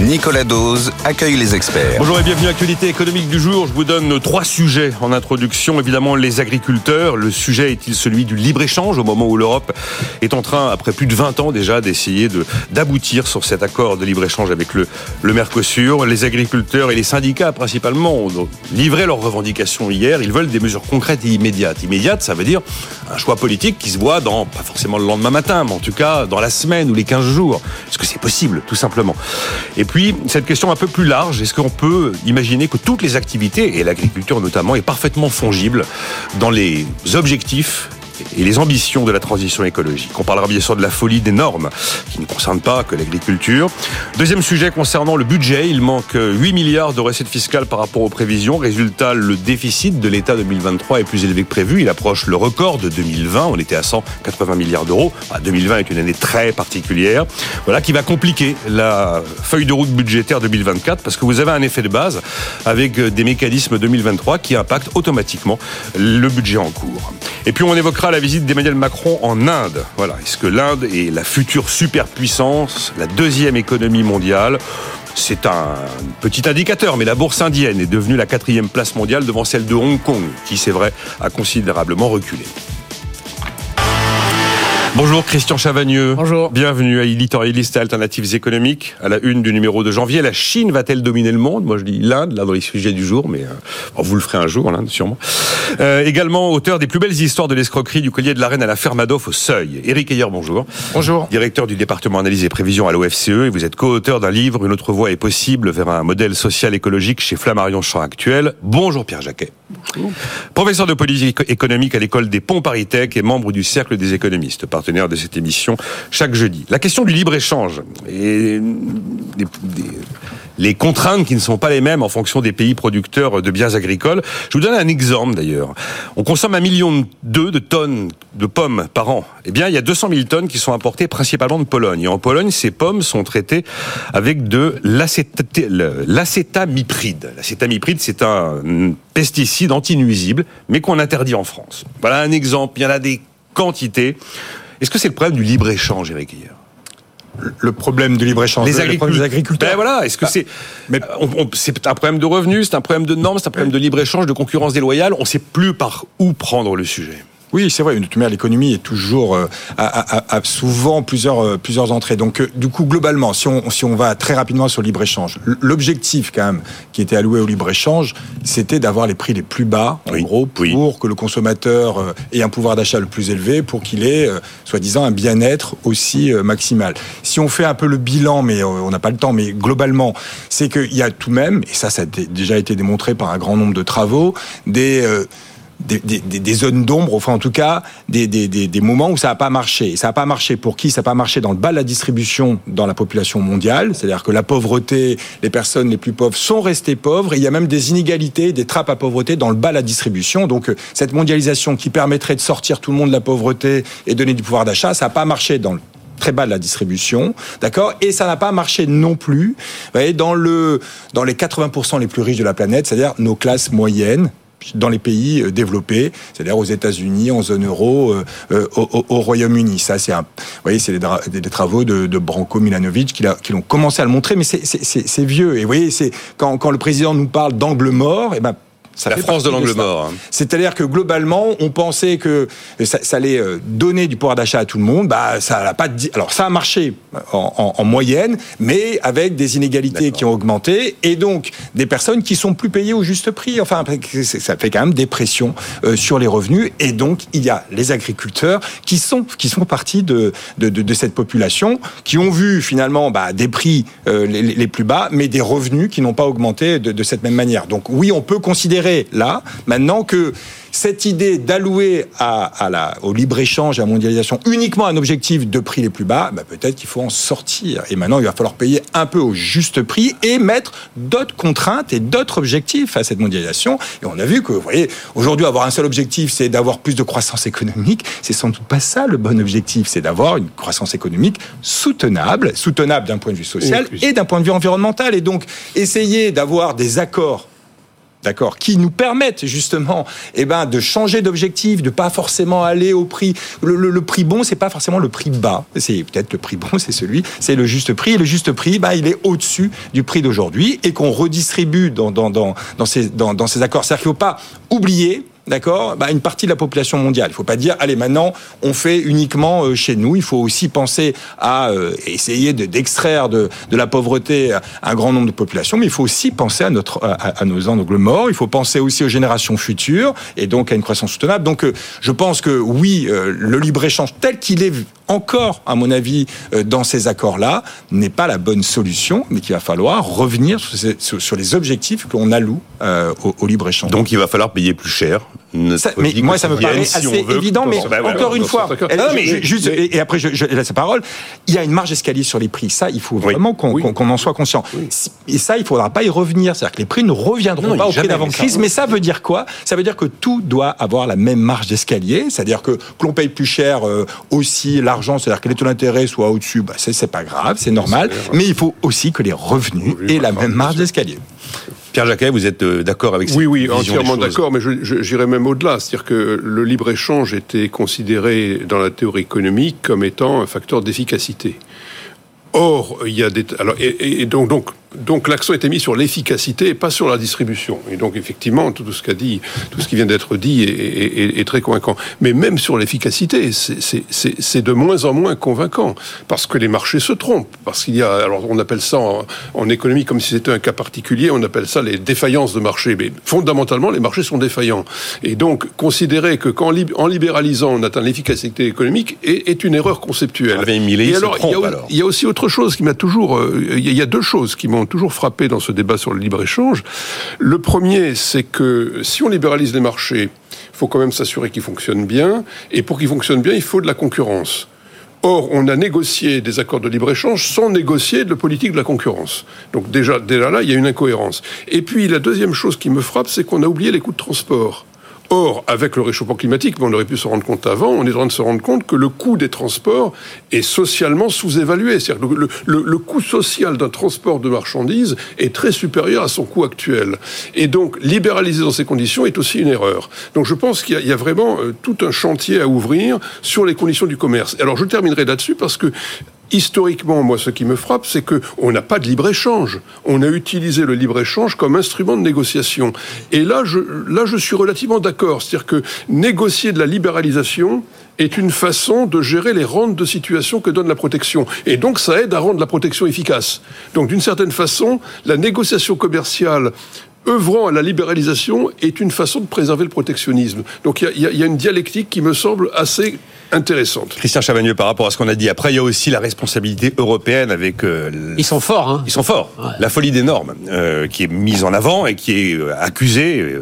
Nicolas Dose accueille les experts. Bonjour et bienvenue à l'actualité économique du jour. Je vous donne trois sujets en introduction. Évidemment, les agriculteurs. Le sujet est-il celui du libre-échange au moment où l'Europe est en train, après plus de 20 ans déjà, d'essayer de, d'aboutir sur cet accord de libre-échange avec le, Mercosur? Les agriculteurs et les syndicats principalement ont livré leurs revendications hier. Ils veulent des mesures concrètes et immédiates. Immédiates, ça veut dire un choix politique qui se voit dans, pas forcément le lendemain matin, mais en tout cas dans la semaine ou les 15 jours. Est-ce que c'est possible, tout simplement? Puis, cette question un peu plus large, est-ce qu'on peut imaginer que toutes les activités, et l'agriculture notamment, est parfaitement fongible dans les objectifs et les ambitions de la transition écologique. On parlera bien sûr de la folie des normes, qui ne concernent pas que l'agriculture. Deuxième sujet concernant le budget, il manque 8 milliards de recettes fiscales par rapport aux prévisions. Résultat, le déficit de l'État 2023 est plus élevé que prévu. Il approche le record de 2020. On était à 180 milliards d'euros. 2020 est une année très particulière. Voilà qui va compliquer la feuille de route budgétaire 2024 parce que vous avez un effet de base avec des mécanismes 2023 qui impactent automatiquement le budget en cours. Et puis on évoquera la visite d'Emmanuel Macron en Inde. Voilà, est-ce que l'Inde est la future superpuissance, la deuxième économie mondiale? C'est un petit indicateur, mais la bourse indienne est devenue la quatrième place mondiale devant celle de Hong Kong, qui, c'est vrai, a considérablement reculé. Bonjour Christian Chavagneux. Bonjour. Bienvenue à Editorialiste Alternatives économiques. À la une du numéro de janvier, la Chine va-t-elle dominer le monde? Moi je dis l'Inde, là dans les sujets du jour, mais euh, vous le ferez un jour, l'Inde sûrement. Euh, également auteur des plus belles histoires de l'escroquerie du collier de la reine à la ferme Adolphe au Seuil. Éric Ayer, bonjour. Bonjour. Directeur du département analyse et prévision à l'OFCE et vous êtes co-auteur d'un livre Une autre voie est possible vers un modèle social écologique chez Flammarion Champ Actuel. Bonjour Pierre Jacquet. Professeur de politique économique à l'école des Ponts Paris-Tech et membre du Cercle des économistes de cette émission chaque jeudi. La question du libre-échange et les contraintes qui ne sont pas les mêmes en fonction des pays producteurs de biens agricoles. Je vous donne un exemple d'ailleurs. On consomme un million de tonnes de pommes par an. Eh bien, il y a 200 000 tonnes qui sont importées principalement de Pologne. Et en Pologne, ces pommes sont traitées avec de l'acétamipride. L'acétamipride, c'est un pesticide anti-nuisible, mais qu'on interdit en France. Voilà un exemple. Il y en a des quantités. Est-ce que c'est le problème du libre-échange, Eric Hier le problème du libre-échange les, agriculteurs. les agriculteurs. Ben voilà, est-ce que c'est mais c'est un problème de revenus, c'est un problème de normes, c'est un problème de libre-échange, de concurrence déloyale, on ne sait plus par où prendre le sujet. Oui, c'est vrai. Une toute l'économie est toujours euh, a, souvent plusieurs euh, plusieurs entrées. Donc, euh, du coup, globalement, si on si on va très rapidement sur le libre échange, l'objectif quand même qui était alloué au libre échange, c'était d'avoir les prix les plus bas, en gros, pour que le consommateur ait un pouvoir d'achat le plus élevé, pour qu'il ait soi-disant un bien-être aussi maximal. Si on fait un peu le bilan, mais on n'a pas le temps, mais globalement, c'est qu'il y a tout de même, et ça, ça a déjà été démontré par un grand nombre de travaux, des des, zones d'ombre, enfin en tout cas des, moments où ça n'a pas marché. ça n'a pas marché pour qui? Ça n'a pas marché dans le bas de la distribution dans la population mondiale, c'est-à-dire que la pauvreté, les personnes les plus pauvres sont restées pauvres, et il y a même des inégalités, des trappes à pauvreté dans le bas de la distribution. Donc euh, cette mondialisation qui permettrait de sortir tout le monde de la pauvreté et donner du pouvoir d'achat, ça n'a pas marché dans le très bas de la distribution, d'accord? Et ça n'a pas marché non plus vous voyez, dans, le, dans les 80% les plus riches de la planète, c'est-à-dire nos classes moyennes, dans les pays euh, développés, c'est-à-dire aux États-Unis, en zone euro, euh, euh, au, au Royaume-Uni. Ça, c'est un, vous voyez, c'est des, travaux de, de Branko Milanovic qui, qui l'ont commencé à le montrer, mais c'est vieux. Et vous voyez, c'est quand, quand le président nous parle d'angle mort, et eh ben la France de l'angle mort. Hein. C'est-à-dire que globalement, on pensait que ça, ça, allait euh, donner du pouvoir d'achat à tout le monde. Bah, ça n'a pas. Alors, ça a marché en, en, en, moyenne, mais avec des inégalités qui ont augmenté et donc des personnes qui sont plus payées au juste prix. Enfin, ça fait quand même des pressions euh, sur les revenus et donc il y a les agriculteurs qui sont qui sont partis de de, de, de cette population, qui ont vu finalement bah, des prix euh, les, les, plus bas, mais des revenus qui n'ont pas augmenté de, de cette même manière. Donc oui, on peut considérer là, maintenant que cette idée d'allouer à, la, au libre-échange et à la mondialisation uniquement un objectif de prix les plus bas, bah, peut-être qu'il faut en sortir. Et maintenant, il va falloir payer un peu au juste prix et mettre d'autres contraintes et d'autres objectifs à cette mondialisation. Et on a vu que, vous voyez, aujourd'hui, avoir un seul objectif, c'est d'avoir plus de croissance économique. C'est sans doute pas ça le bon objectif. C'est d'avoir une croissance économique soutenable, soutenable d'un point de vue social et d'un point de vue environnemental. Et donc, essayer d'avoir des accords d'accord, qui nous permettent justement, eh ben, de changer d'objectif, de pas forcément aller au prix. Le, prix bon, c'est pas forcément le prix bas. C'est peut-être le prix bon, c'est celui, c'est le juste prix. Et le juste prix, bah, il est au-dessus du prix d'aujourd'hui et qu'on redistribue dans dans dans dans ces dans, dans ces accords. C'est-à-dire qu'il faut pas oublier d'accord, bah, une partie de la population mondiale. Il ne faut pas dire, allez, maintenant, on fait uniquement euh, chez nous. Il faut aussi penser à euh, essayer d'extraire de, de, la pauvreté un grand nombre de populations, mais il faut aussi penser à, notre, à, nos angles morts. Il faut penser aussi aux générations futures et donc à une croissance soutenable. Donc, euh, je pense que oui, le libre-échange tel qu'il est encore, à mon avis, dans ces accords-là, n'est pas la bonne solution, mais qu'il va falloir revenir sur, les objectifs qu'on alloue au, au libre-échange. Donc, il va falloir payer plus cher mais moi, ça me paraît assez évident, mais encore une fois, mais juste, et, après, je, laisse la parole, il y a une marge d'escalier sur les prix. Ça, il faut vraiment qu'on en soit conscient. Et ça, il ne faudra pas y revenir. C'est-à-dire que les prix ne reviendront pas au prix d'avant-crise. Mais ça veut dire quoi? Ça veut dire que tout doit avoir la même marge d'escalier. C'est-à-dire que, l'on paye plus cher euh, aussi l'argent, c'est-à-dire que les taux d'intérêt soient au-dessus, bah, c'est pas grave, c'est normal. Mais il faut aussi que les revenus aient la même marge d'escalier. Pierre Jacquet, vous êtes euh, d'accord avec Oui, oui, entièrement d'accord, mais j'irais même au-delà. C'est-à-dire que le libre-échange était considéré dans la théorie économique comme étant un facteur d'efficacité. Or, il y a des... Alors, et, donc, donc, donc l'accent était mis sur l'efficacité et pas sur la distribution. Et donc effectivement, tout ce qu'a dit, tout ce qui vient d'être dit est, très convaincant. Mais même sur l'efficacité, c'est de moins en moins convaincant parce que les marchés se trompent. Parce qu'il y a, alors on appelle ça en, économie comme si c'était un cas particulier, on appelle ça les défaillances de marché. Mais fondamentalement, les marchés sont défaillants. Et donc considérer que quand en libéralisant on atteint l'efficacité économique est, une erreur conceptuelle. Ah, et alors, il, y a, aussi autre chose qui m'a toujours, euh, il y a deux choses qui m'ont toujours frappé dans ce débat sur le libre-échange. Le premier, c'est que si on libéralise les marchés, il faut quand même s'assurer qu'ils fonctionnent bien. Et pour qu'ils fonctionnent bien, il faut de la concurrence. Or, on a négocié des accords de libre-échange sans négocier de politique de la concurrence. Donc déjà, déjà là, il y a une incohérence. Et puis, la deuxième chose qui me frappe, c'est qu'on a oublié les coûts de transport. Or, avec le réchauffement climatique, on aurait pu se rendre compte avant, on est en train de se rendre compte que le coût des transports est socialement sous-évalué. C'est-à-dire que le, le, coût social d'un transport de marchandises est très supérieur à son coût actuel. Et donc, libéraliser dans ces conditions est aussi une erreur. Donc, je pense qu'il y, y, a vraiment euh, tout un chantier à ouvrir sur les conditions du commerce. Alors, je terminerai là-dessus parce que historiquement, moi, ce qui me frappe, c'est que on n'a pas de libre-échange. On a utilisé le libre-échange comme instrument de négociation. Et là, je, là, je suis relativement d'accord. C'est-à-dire que négocier de la libéralisation est une façon de gérer les rentes de situation que donne la protection. Et donc, ça aide à rendre la protection efficace. Donc, d'une certaine façon, la négociation commerciale œuvrant à la libéralisation est une façon de préserver le protectionnisme. Donc il y, y, a une dialectique qui me semble assez intéressante. Christian Chavagneux, par rapport à ce qu'on a dit, après, il y a aussi la responsabilité européenne avec... Euh, ils sont forts, hein Ils sont forts. La folie des normes, euh, qui est mise en avant et qui est euh, accusée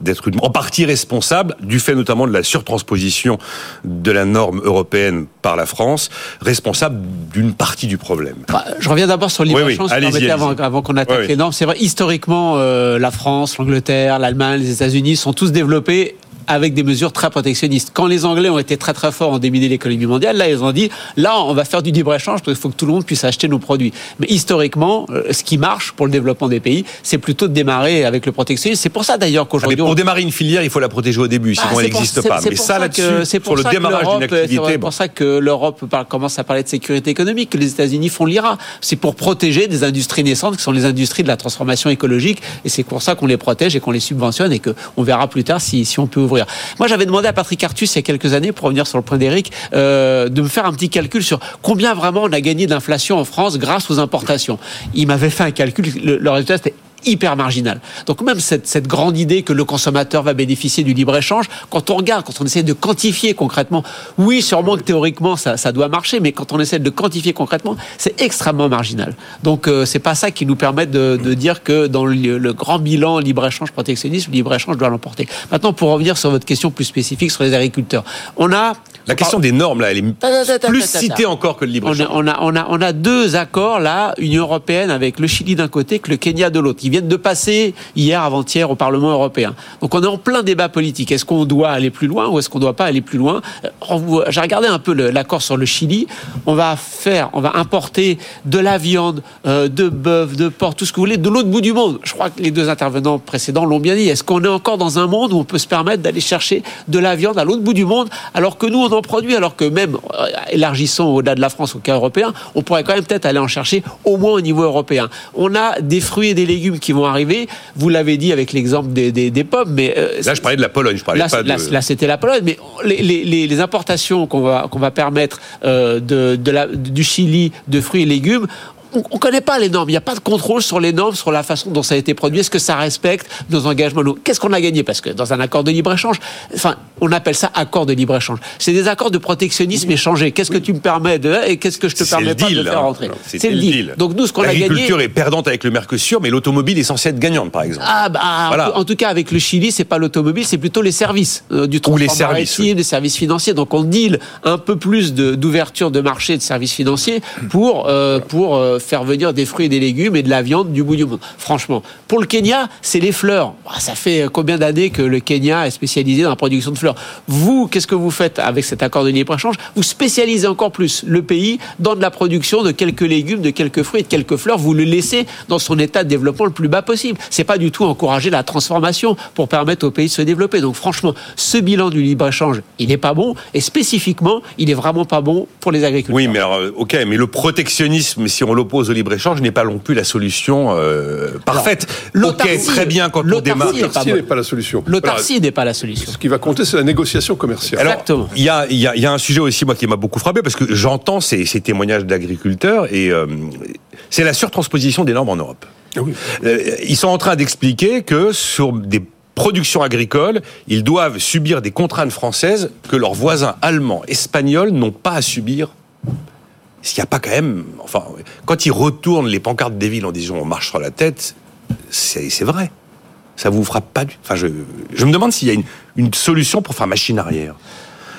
d'être en partie responsable, du fait notamment de la surtransposition de la norme européenne par la France, responsable d'une partie du problème. Bah, je reviens d'abord sur libre-échange, avant, avant qu'on attaque les normes. C'est vrai, historiquement, la France, l'Angleterre, l'Allemagne, les États-Unis sont tous développés avec des mesures très protectionnistes. Quand les Anglais ont été très très forts en déminer l'économie mondiale, là ils ont dit là on va faire du libre échange parce qu'il faut que tout le monde puisse acheter nos produits. Mais historiquement, euh, ce qui marche pour le développement des pays, c'est plutôt de démarrer avec le protectionnisme. C'est pour ça d'ailleurs qu'aujourd'hui pour démarrer une filière, il faut la protéger au début, sinon bah, elle n'existe pas. Mais ça là-dessus, sur le démarrage d'une activité, c'est pour ça que l'Europe commence à parler de sécurité économique, que les États-Unis font l'IRA. C'est pour protéger des industries naissantes qui sont les industries de la transformation écologique, et c'est pour ça qu'on les protège et qu'on les subventionne et qu'on verra plus tard si, si on peut ouvrir. Moi, j'avais demandé à Patrick Artus il y a quelques années, pour revenir sur le point d'Eric, euh, de me faire un petit calcul sur combien vraiment on a gagné d'inflation en France grâce aux importations. Il m'avait fait un calcul, le, le résultat c'était hyper marginal. Donc même cette, cette, grande idée que le consommateur va bénéficier du libre-échange, quand on regarde, quand on essaie de quantifier concrètement, oui, sûrement que théoriquement ça, ça doit marcher, mais quand on essaie de quantifier concrètement, c'est extrêmement marginal. Donc euh, c'est pas ça qui nous permet de, de dire que dans le, le grand bilan libre-échange protectionniste, le libre-échange doit l'emporter. Maintenant, pour revenir sur votre question plus spécifique sur les agriculteurs, on a la question des normes, là, elle est plus citée encore que le libre-échange. On a, on, a, on, a, on a deux accords, là, Union européenne avec le Chili d'un côté, que le Kenya de l'autre, viennent de passer hier, avant-hier, au Parlement européen. Donc on est en plein débat politique. Est-ce qu'on doit aller plus loin ou est-ce qu'on ne doit pas aller plus loin? Euh, J'ai regardé un peu l'accord sur le Chili. On va faire, on va importer de la viande, euh, de bœuf, de porc, tout ce que vous voulez, de l'autre bout du monde. Je crois que les deux intervenants précédents l'ont bien dit. Est-ce qu'on est encore dans un monde où on peut se permettre d'aller chercher de la viande à l'autre bout du monde alors que nous on en produit, alors que même euh, élargissons au-delà de la France au cas européen, on pourrait quand même peut-être aller en chercher au moins au niveau européen? On a des fruits et des légumes qui vont arriver. Vous l'avez dit avec l'exemple des, des, pommes, mais euh, là je parlais de la Pologne, je parlais là, pas de... là, c'était la Pologne, mais les, les, les importations qu'on va qu'on va permettre euh, de, de la, du Chili de fruits et légumes, on ne connaît pas les normes. Il n'y a pas de contrôle sur les normes, sur la façon dont ça a été produit. Est-ce que ça respecte nos engagements Qu'est-ce qu'on a gagné? Parce que dans un accord de libre-échange, enfin, on appelle ça accord de libre-échange. C'est des accords de protectionnisme échangés. Qu'est-ce que tu me permets de et qu'est-ce que je te permets pas de faire hein. rentrer? C'est le deal. Donc nous, ce qu'on a gagné. L'agriculture est perdante avec le Mercosur, mais l'automobile est censée être gagnante, par exemple. Ah bah, en tout cas, avec le Chili, c'est pas l'automobile, c'est plutôt les services euh, du transport les services, maritime, les services financiers. Donc on deal un peu plus d'ouverture de, marché de services financiers pour euh, pour euh, faire venir des fruits des légumes et de la viande du bout du monde. Franchement, pour le Kenya, c'est les fleurs. Ah, ça fait combien d'années que le Kenya est spécialisé dans la production de fleurs? Vous, qu'est-ce que vous faites avec cet accord de libre-échange? Vous spécialisez encore plus le pays dans de la production de quelques légumes, de quelques fruits et de quelques fleurs. Vous le laissez dans son état de développement le plus bas possible. C'est pas du tout encourager la transformation pour permettre au pays de se développer. Donc franchement, ce bilan du libre-échange, il n'est pas bon. Et spécifiquement, il est vraiment pas bon pour les agriculteurs. Oui, mais alors, euh, ok, mais le protectionnisme, si on l'oppose au libre-échange, n'est pas non plus la solution euh, parfaite. Ok, très bien quand on démarre. L'autarcie n'est pas la solution. L'autarcie n'est pas la solution. Ce qui va compter, c'est la négociation commerciale. Exactement. Il y a, y, a, y a, un sujet aussi, moi, qui m'a beaucoup frappé, parce que j'entends ces, ces, témoignages d'agriculteurs, et euh, c'est la surtransposition des normes en Europe. Ah oui. Euh, ils sont en train d'expliquer que sur des productions agricoles, ils doivent subir des contraintes françaises que leurs voisins allemands, espagnols n'ont pas à subir est-ce qu'il n'y a pas quand même, enfin, quand ils retournent les pancartes des villes en disant on marche sur la tête, c'est vrai. Ça vous frappe pas du. Enfin, je, me demande s'il y a une solution pour faire machine arrière.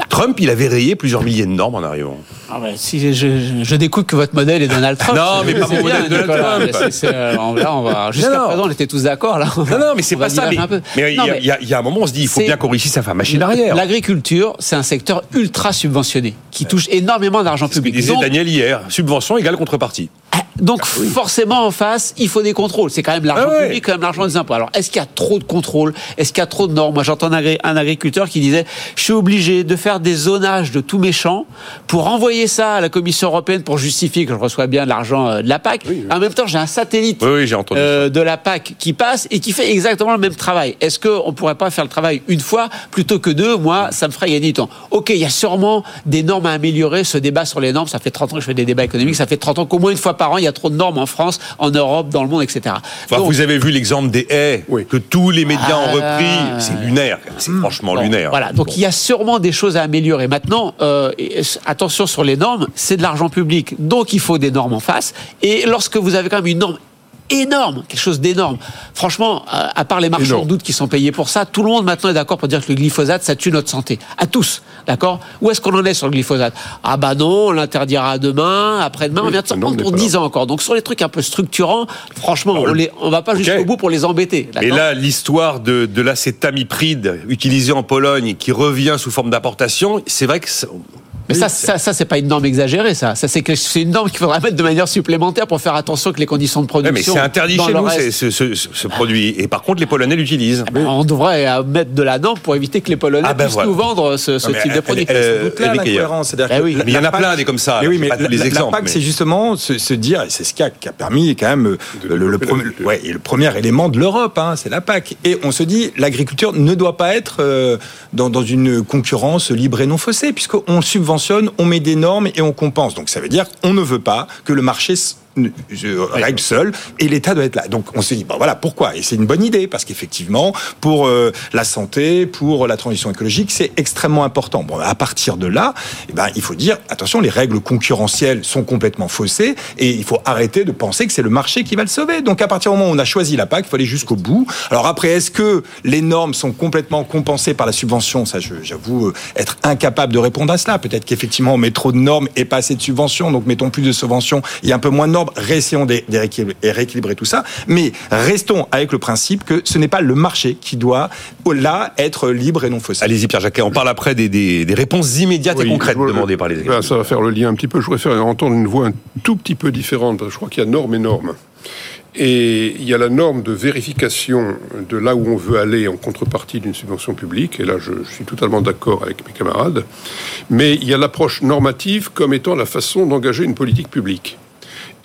Trump, il avait rayé plusieurs milliers de normes en arrivant. Ah si je, je, découvre que votre modèle est Donald Trump. non, mais pas mon modèle Donald Trump. Euh, on va, jusqu'à présent, on était tous d'accord là. Non, non, mais c'est pas ça. Mais, il y, y, a un moment, on se dit, il faut bien qu'on réussisse à faire machine arrière. L'agriculture, c'est un secteur ultra subventionné qui touche énormément d'argent public. disait Daniel hier, subvention égale contrepartie. Donc ah forcément en face, il faut des contrôles. C'est quand même l'argent ah public, quand même l'argent des impôts. Alors est-ce qu'il y a trop de contrôles? Est-ce qu'il y a trop de normes? Moi j'entends un agriculteur qui disait je suis obligé de faire des zonages de tous mes champs pour envoyer ça à la Commission européenne pour justifier que je reçois bien l'argent euh, de la PAC. En même temps j'ai un satellite euh, de la PAC qui passe et qui fait exactement le même travail. Est-ce qu'on ne pourrait pas faire le travail une fois plutôt que deux? Moi ça me ferait gagner du temps. Ok, il y a sûrement des normes à améliorer. Ce débat sur les normes, ça fait 30 ans que je fais des débats économiques. Ça fait 30 ans qu'au moins une fois par an il y a trop de normes en France, en Europe, dans le monde, etc. vous avez vu l'exemple des haies que tous les médias ont repris. Ah. C'est lunaire, c'est hmm. franchement lunaire. Voilà, donc il y a sûrement des choses à améliorer. Maintenant, euh, attention sur les normes, c'est de l'argent public, donc il faut des normes en face. Et lorsque vous avez quand même une norme énorme, quelque chose d'énorme. Franchement, à part les marchands de doute qui sont payés pour ça, tout le monde maintenant est d'accord pour dire que le glyphosate, ça tue notre santé. À tous, d'accord? Où est-ce qu'on en est sur le glyphosate? Ah bah non, on l'interdira demain, après-demain, on vient de s'en prendre pour 10 ans encore. Donc sur les trucs un peu structurants, franchement, on, les, on va pas jusqu'au bout pour les embêter. Et là, l'histoire de, de l'acétamipride utilisé en Pologne qui revient sous forme d'importation, c'est vrai que mais ça, ça, ça c'est pas une norme exagérée, ça. Ça, c'est c'est une norme qu'il faudra mettre de manière supplémentaire pour faire attention que les conditions de production. mais c'est interdit chez nous, ce, ce, ce, produit. Et par contre, les Polonais l'utilisent. Eh ben, on devrait euh, mettre de la norme pour éviter que les Polonais ah ben puissent nous vendre ce, type de produit. Euh, là. Eh oui. il y en a plein des comme ça. Mais oui, mais les exemples. La PAC, c'est justement se, dire, et c'est ce qui a, qui a, permis quand même euh, le, le, premier, ouais, et le premier élément de l'Europe, hein, c'est la PAC. Et on se dit, l'agriculture ne doit pas être dans, dans une concurrence libre et non faussée, puisqu'on subventionne, on met des normes et on compense. Donc ça veut dire qu'on ne veut pas que le marché règle seul et l'État doit être là. Donc on se dit, bon voilà, pourquoi? Et c'est une bonne idée parce qu'effectivement, pour euh, la santé, pour la transition écologique, c'est extrêmement important. Bon, à partir de là, eh ben, il faut dire, attention, les règles concurrentielles sont complètement faussées et il faut arrêter de penser que c'est le marché qui va le sauver. Donc à partir du moment où on a choisi la PAC, il faut aller jusqu'au bout. Alors après, est-ce que les normes sont complètement compensées par la subvention? Ça, j'avoue euh, être incapable de répondre à cela. Peut-être qu'effectivement, on met trop de normes et pas assez de subventions, donc mettons plus de subventions et un peu moins de normes normes, réessayons de rééquilibrer tout ça, mais restons avec le principe que ce n'est pas le marché qui doit, là, être libre et non faussé. Allez-y Pierre Jacquet, on parle après des, des, des réponses immédiates et concrètes demandées par les agriculteurs. Ça va faire le lien un petit peu, je voudrais faire entendre une voix un tout petit peu différente, parce que je crois qu'il y a normes et normes. Et il y a la norme de vérification de là où on veut aller en contrepartie d'une subvention publique, et là je, suis totalement d'accord avec mes camarades, mais il y a l'approche normative comme étant la façon d'engager une politique publique.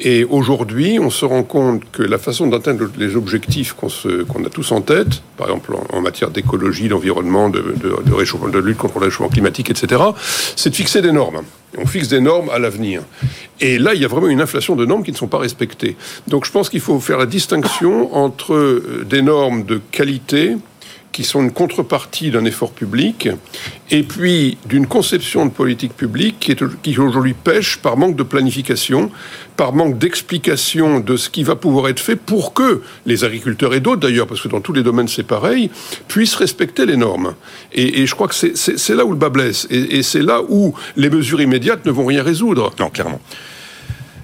Et aujourd'hui, on se rend compte que la façon d'atteindre les objectifs qu'on a tous en tête, par exemple en, matière d'écologie, d'environnement, de, de, de lutte contre le réchauffement climatique, etc., c'est de fixer des normes. On fixe des normes à l'avenir. Et là, il y a vraiment une inflation de normes qui ne sont pas respectées. Donc je pense qu'il faut faire la distinction entre euh, des normes de qualité, qui sont une contrepartie d'un effort public, et puis d'une conception de politique publique qui, aujourd'hui pêche par manque de planification, par manque d'explication de ce qui va pouvoir être fait pour que les agriculteurs et d'autres d'ailleurs, parce que dans tous les domaines c'est pareil, puissent respecter les normes. Et, je crois que c'est là où le bas blesse, et, et c'est là où les mesures immédiates ne vont rien résoudre. Non, clairement.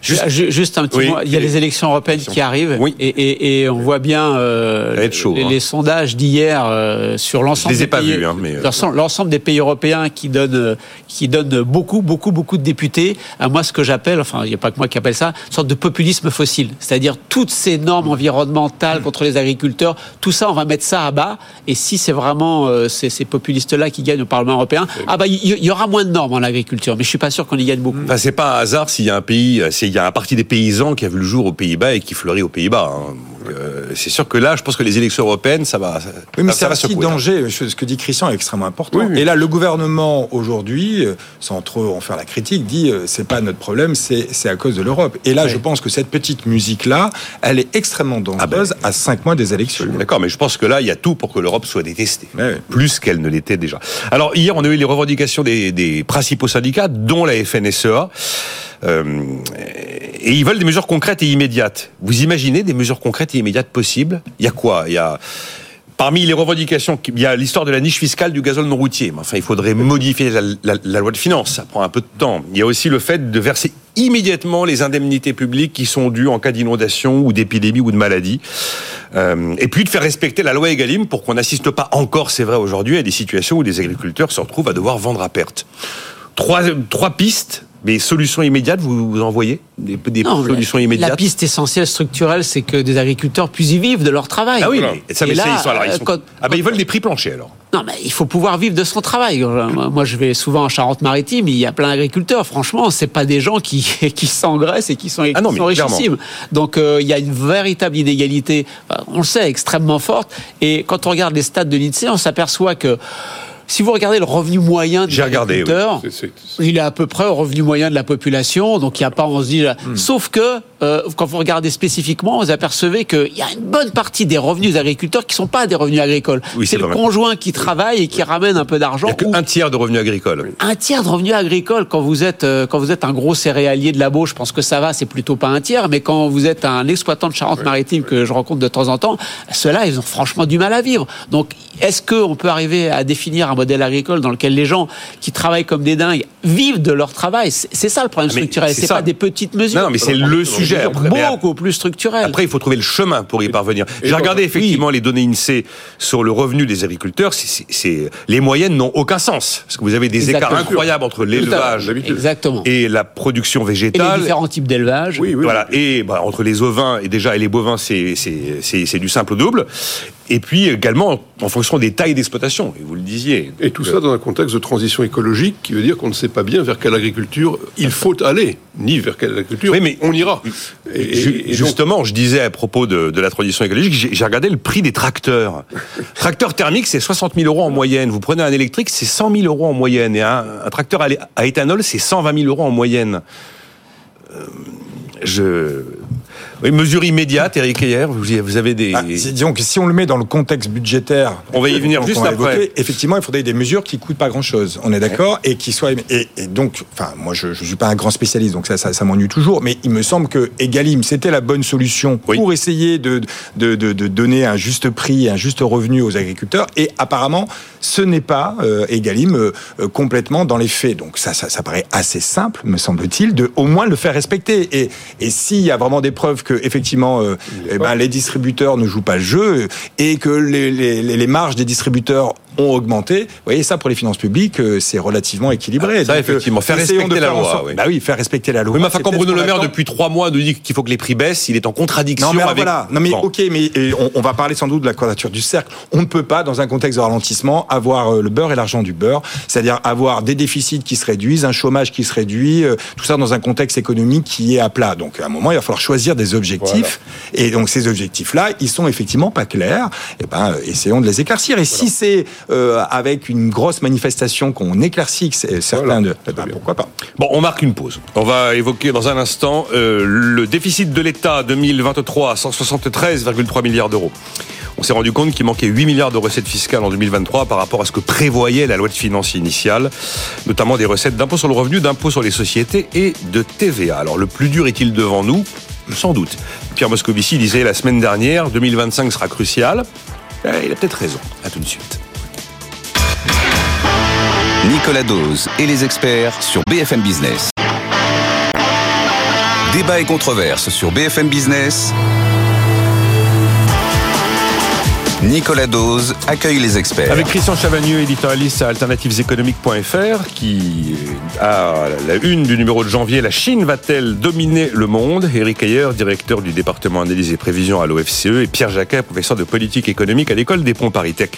Juste, un petit mot. Il y a les élections européennes qui arrivent. Et, on voit bien euh, les, hein. sondages d'hier euh, sur l'ensemble des pays, hein, euh, l'ensemble des pays européens qui donnent qui donnent beaucoup beaucoup beaucoup de députés à moi ce que j'appelle, enfin il n'y a pas que moi qui appelle ça, une sorte de populisme fossile. C'est-à-dire toutes ces normes environnementales contre les agriculteurs, tout ça on va mettre ça à bas. Et si c'est vraiment ces, populistes-là qui gagnent au Parlement européen, ah bah il y, aura moins de normes en agriculture. Mais je suis pas sûr qu'on y gagne beaucoup. Enfin, c'est pas un hasard s'il y a un pays, il y a un parti des paysans qui a vu le jour aux Pays-Bas et qui fleurit aux Pays-Bas. Hein. Euh, c'est sûr que là, je pense que les élections européennes, ça va. Oui, mais c'est un petit danger. Ce que dit Christian est extrêmement important. Et là, le gouvernement aujourd'hui, euh, sans trop en faire la critique, dit euh, c'est pas notre problème, c'est à cause de l'Europe. Et là, je pense que cette petite musique là, elle est extrêmement dangereuse ah ben. à cinq mois des élections. D'accord, mais je pense que là, il y a tout pour que l'Europe soit détestée, plus qu'elle ne l'était déjà. Alors hier, on a eu les revendications des, des principaux syndicats, dont la FNSEA. Euh, et ils veulent des mesures concrètes et immédiates. Vous imaginez des mesures concrètes et immédiates possibles? Il y a quoi? Il y a Parmi les revendications, il y a l'histoire de la niche fiscale du gazole non routier. Enfin, il faudrait modifier la, loi de finances. Ça prend un peu de temps. Il y a aussi le fait de verser immédiatement les indemnités publiques qui sont dues en cas d'inondation ou d'épidémie ou de maladie. Euh, et puis de faire respecter la loi Egalim pour qu'on n'assiste pas encore, c'est vrai aujourd'hui, à des situations où des agriculteurs se retrouvent à devoir vendre à perte. Trois, trois pistes mais solutions immédiates, vous, vous en voyez des, solutions immédiates La piste essentielle structurelle, c'est que des agriculteurs puissent y vivre de leur travail. Ah oui, mais, ça, mais là, ils, sont, alors, ils, sont... ah ben, ils veulent des prix planchers alors. Non, mais il faut pouvoir vivre de son travail. Moi, je vais souvent en Charente-Maritime, il y a plein d'agriculteurs. Franchement, c'est pas des gens qui, qui s'engraissent et qui sont, ah non, sont richissimes. Donc, euh, il y a une véritable inégalité, on le sait, extrêmement forte. Et quand on regarde les stats de l'INSEE, on s'aperçoit que si vous regardez le revenu moyen des agriculteurs, il est à peu près au revenu moyen de la population, donc il n'y a pas, on se dit, hmm. sauf que euh, quand vous regardez spécifiquement, vous apercevez qu'il y a une bonne partie des revenus des agriculteurs qui ne sont pas des revenus agricoles. c'est le conjoint qui travaille et qui ramène un peu d'argent. Il n'y a qu'un tiers de revenus agricoles. Un tiers de revenus agricoles quand vous êtes euh, quand vous êtes un gros céréalier de la Beauce, je pense que ça va, c'est plutôt pas un tiers, mais quand vous êtes un exploitant de Charente-Maritime que je rencontre de temps en temps, ceux-là, ils ont franchement du mal à vivre. Donc, est-ce qu'on peut arriver à définir un modèle agricole dans lequel les gens qui travaillent comme des dingues vivent de leur travail? C'est ça le problème ah, structurel. C'est pas des petites mesures. Non, mais c'est le sujet. Beaucoup plus structurel. Après, il faut trouver le chemin pour y parvenir. J'ai regardé effectivement les données INSEE sur le revenu des agriculteurs. C'est les moyennes n'ont aucun sens parce que vous avez des écarts incroyables entre l'élevage et la production végétale. Et les différents types d'élevage. Oui, voilà. Et bah, entre les ovins et déjà et les bovins, c'est du simple au double et puis également en fonction des tailles d'exploitation, et vous le disiez. Et tout ça dans un contexte de transition écologique qui veut dire qu'on ne sait pas bien vers quelle agriculture il faut aller, ni vers quelle agriculture oui, mais on ira. Et, justement, je disais à propos de, la transition écologique, j'ai regardé le prix des tracteurs. tracteur thermique, c'est 60 000 euros en moyenne. Vous prenez un électrique, c'est 100 000 euros en moyenne. Et un, tracteur à, éthanol, c'est 120 000 euros en moyenne. Euh, je Oui, mesure immédiate, Eric Heyer, vous, avez des... Ah, si- disons que si on le met dans le contexte budgétaire... On va y venir juste après. effectivement, il faudrait des mesures qui coûtent pas grand-chose. On est d'accord Et qui soient... Et, et donc, enfin, moi, je ne suis pas un grand spécialiste, donc ça, ça, ça m'ennuie toujours, mais il me semble que Egalim, c'était la bonne solution Oui. pour essayer de, de, de, de donner un juste prix, un juste revenu aux agriculteurs. Et apparemment, ce n'est pas euh, Egalim euh, euh, complètement dans les faits. Donc ça, ça, ça paraît assez simple, me semble-t-il, de au moins le faire respecter. Et, et s'il y a vraiment des preuves que effectivement, euh, eh ben, les distributeurs ne jouent pas le jeu et que les, les, les les marges des distributeurs ont augmenté, vous voyez ça pour les finances publiques, euh, c'est relativement équilibré. Ah, ça, Donc, euh, effectivement, faire respecter la loi, sorte- oui. Bah oui, faire respecter la loi. Oui, mais enfin, quand Bruno Le Maire, depuis trois mois, nous dit qu'il faut que les prix baissent, il est en contradiction Non mais alors avec... voilà, non mais Bon. ok, mais on, on va parler sans doute de la quadrature du cercle. On ne peut pas, dans un contexte de ralentissement, avoir euh, le beurre et l'argent du beurre, c'est-à-dire avoir des déficits qui se réduisent, un chômage qui se réduit, tout ça dans un contexte économique qui est à plat. Donc à un moment, il va falloir choisir des objectifs, et donc ces objectifs-là, ils sont effectivement pas clairs. Et ben, euh, essayons de les éclaircir. Et si c'est euh, avec une grosse manifestation qu'on éclaircit certains Voilà. de, eh ben, pourquoi pas. Bon, on marque une pause. On va évoquer dans un instant euh, le déficit de l'État 2023 à 173,3 milliards d'euros. On s'est rendu compte qu'il manquait 8 milliards de recettes fiscales en 2023 par rapport à ce que prévoyait la loi de finances initiale, notamment des recettes d'impôt sur le revenu, d'impôt sur les sociétés et de TVA. Alors le plus dur est-il devant nous? Sans doute. Pierre Moscovici disait la semaine dernière, 2025 sera crucial. Eh, il a peut-être raison. À tout de suite. Nicolas Dose et les experts sur BFM Business. Débat et controverse sur BFM Business. Nicolas Dose accueille les experts. Avec Christian Chavagneux, éditorialiste à alternativeséconomiques.fr, qui a la une du numéro de janvier, la Chine va-t-elle dominer le monde? Éric Ayer, directeur du département analyse et prévision à l'OFCE, et Pierre Jacquet, professeur de politique économique à l'école des ponts Paris-Tech,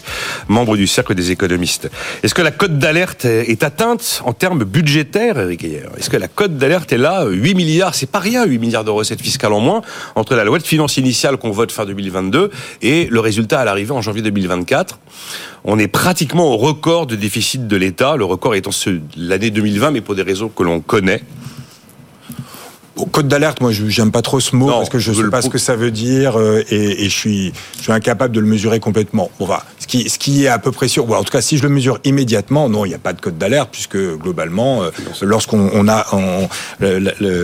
membre du cercle des économistes. Est-ce que la cote d'alerte est atteinte en termes budgétaires, Éric Ayer? Est-ce que la cote d'alerte est là 8 milliards, c'est pas rien, 8 milliards de recettes fiscales en moins, entre la loi de finances initiale qu'on vote fin 2022 et le résultat à l'arrivée en janvier 2024. On est pratiquement au record de déficit de l'État, le record étant l'année 2020, mais pour des raisons que l'on connaît. Code d'alerte, moi, j'aime pas trop ce mot Non, parce que je je sais pas ce que ça veut dire euh, et, et je suis je suis incapable de le mesurer complètement. Bon, voilà. Ce qui ce qui est à peu près sûr, ou en tout cas, si je le mesure immédiatement, non, il n'y a pas de code d'alerte puisque globalement, euh, lorsqu'on on a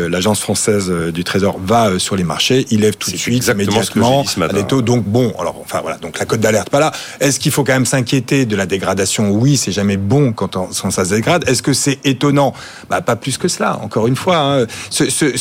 l'agence française euh, du Trésor va euh, sur les marchés, il lève tout de suite immédiatement ce matin. des taux. Donc bon, alors enfin voilà, donc la cote d'alerte pas là. Est-ce qu'il faut quand même s'inquiéter de la dégradation? Oui, c'est jamais bon quand, on- quand ça se dégrade. Est-ce que c'est étonnant? Bah pas plus que cela. Encore une fois, hein.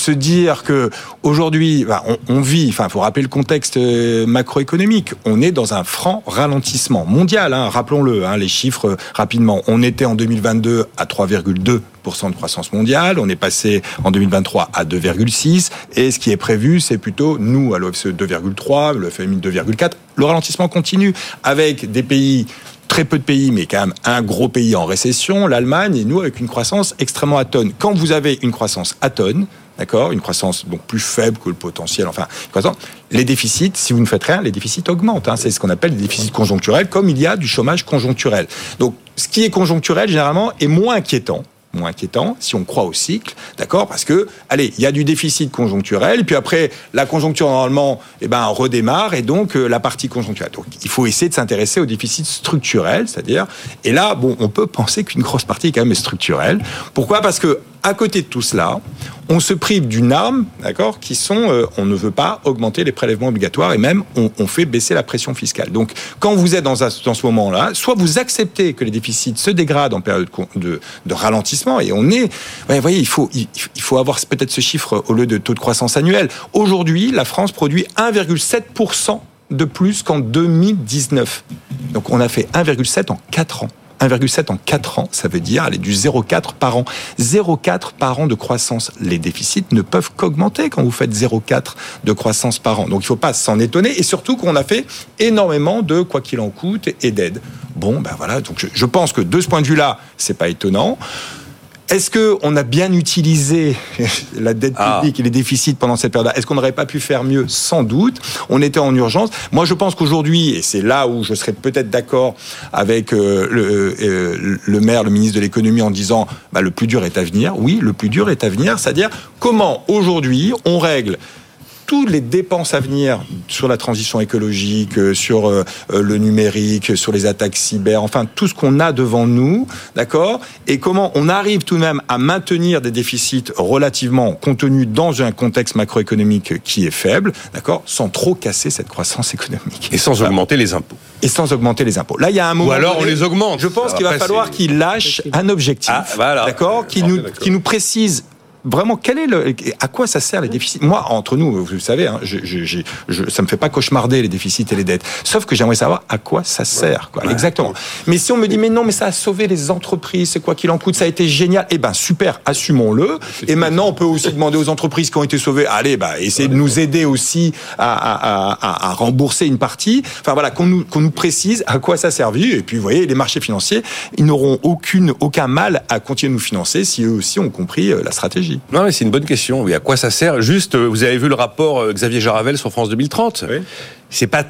Se dire que aujourd'hui, bah, on, vit. Enfin, faut rappeler le contexte euh, macroéconomique. On est dans un franc ralentissement mondial. Hein, Rappelons-le, hein, les chiffres euh, rapidement. On était en 2022 à 3,2% de croissance mondiale. On est passé en 2023 à 2,6. Et ce qui est prévu, c'est plutôt nous à l'OFCE 2,3, le FMI 2,4. Le ralentissement continue avec des pays très peu de pays, mais quand même un gros pays en récession, l'Allemagne, et nous avec une croissance extrêmement atone. Quand vous avez une croissance atone, d'accord, une croissance donc plus faible que le potentiel, enfin, une croissance, les déficits, si vous ne faites rien, les déficits augmentent. hein. c'est ce qu'on appelle des déficits conjoncturels, comme il y a du chômage conjoncturel. Donc, ce qui est conjoncturel, généralement, est moins inquiétant moins inquiétant si on croit au cycle, d'accord? Parce que, allez, il y a du déficit conjoncturel, puis après, la conjoncture normalement, eh ben, redémarre, et donc euh, la partie conjoncturelle. Donc, il faut essayer de s'intéresser au déficit structurel, c'est-à-dire, et là, bon, on peut penser qu'une grosse partie quand même est structurelle. Pourquoi? Parce que à côté de tout cela, on se prive d'une arme, d'accord, qui sont, euh, on ne veut pas augmenter les prélèvements obligatoires et même on, fait baisser la pression fiscale. Donc, quand vous êtes dans, dans ce moment-là, soit vous acceptez que les déficits se dégradent en période de, de ralentissement et on est, vous voyez, il faut, il faut avoir peut-être ce chiffre au lieu de taux de croissance annuel. Aujourd'hui, la France produit 1,7% de plus qu'en 2019. Donc, on a fait 1,7 en 4 ans. 1,7 en 4 ans, ça veut dire aller du 0,4 par an. 0,4 par an de croissance. Les déficits ne peuvent qu'augmenter quand vous faites 0,4 de croissance par an. Donc il ne faut pas s'en étonner. Et surtout qu'on a fait énormément de quoi qu'il en coûte et d'aide. Bon, ben voilà. Donc je, pense que de ce point de vue-là, c'est pas étonnant. Est-ce que on a bien utilisé la dette Ah. publique et les déficits pendant cette période Est-ce qu'on n'aurait pas pu faire mieux? Sans doute. On était en urgence. Moi, je pense qu'aujourd'hui, et c'est là où je serais peut-être d'accord avec euh, le, euh, le maire, le ministre de l'économie, en disant bah, le plus dur est à venir. Oui, le plus dur est à venir. C'est-à-dire comment aujourd'hui on règle toutes les dépenses à venir sur la transition écologique, euh, sur euh, euh, le numérique, sur les attaques cyber, enfin tout ce qu'on a devant nous, d'accord? Et comment on arrive tout de même à maintenir des déficits relativement contenus dans un contexte macroéconomique qui est faible, d'accord? Sans trop casser cette croissance économique. Et sans augmenter les impôts. Et sans augmenter les impôts. Là, il y a un moment. Ou alors on les augmente. Je pense qu'il va falloir qu'il lâche un objectif, Ah, voilà. d'accord? Qui nous, d'accord. qui nous précise vraiment quel est le, à quoi ça sert les déficits? Moi, entre nous, vous savez, hein, je, je, je, je- ça me fait pas cauchemarder les déficits et les dettes. Sauf que j'aimerais savoir à quoi ça sert. Quoi. Exactement. Mais si on me dit mais non, mais ça a sauvé les entreprises, c'est quoi qu'il en coûte, ça a été génial. Eh ben super, assumons-le. Et maintenant, on peut aussi demander aux entreprises qui ont été sauvées, allez, bah essayez de nous aider aussi à, à, à, à rembourser une partie. Enfin voilà, qu'on nous, qu'on nous précise à quoi ça a servi. Et puis, vous voyez, les marchés financiers, ils n'auront aucune, aucun mal à continuer de nous financer si eux aussi ont compris euh, la stratégie. Non, mais c'est une bonne question. Oui, à quoi ça sert? Juste, euh, vous avez vu le rapport euh, Xavier Jaravel sur France 2030. Oui. C'est pas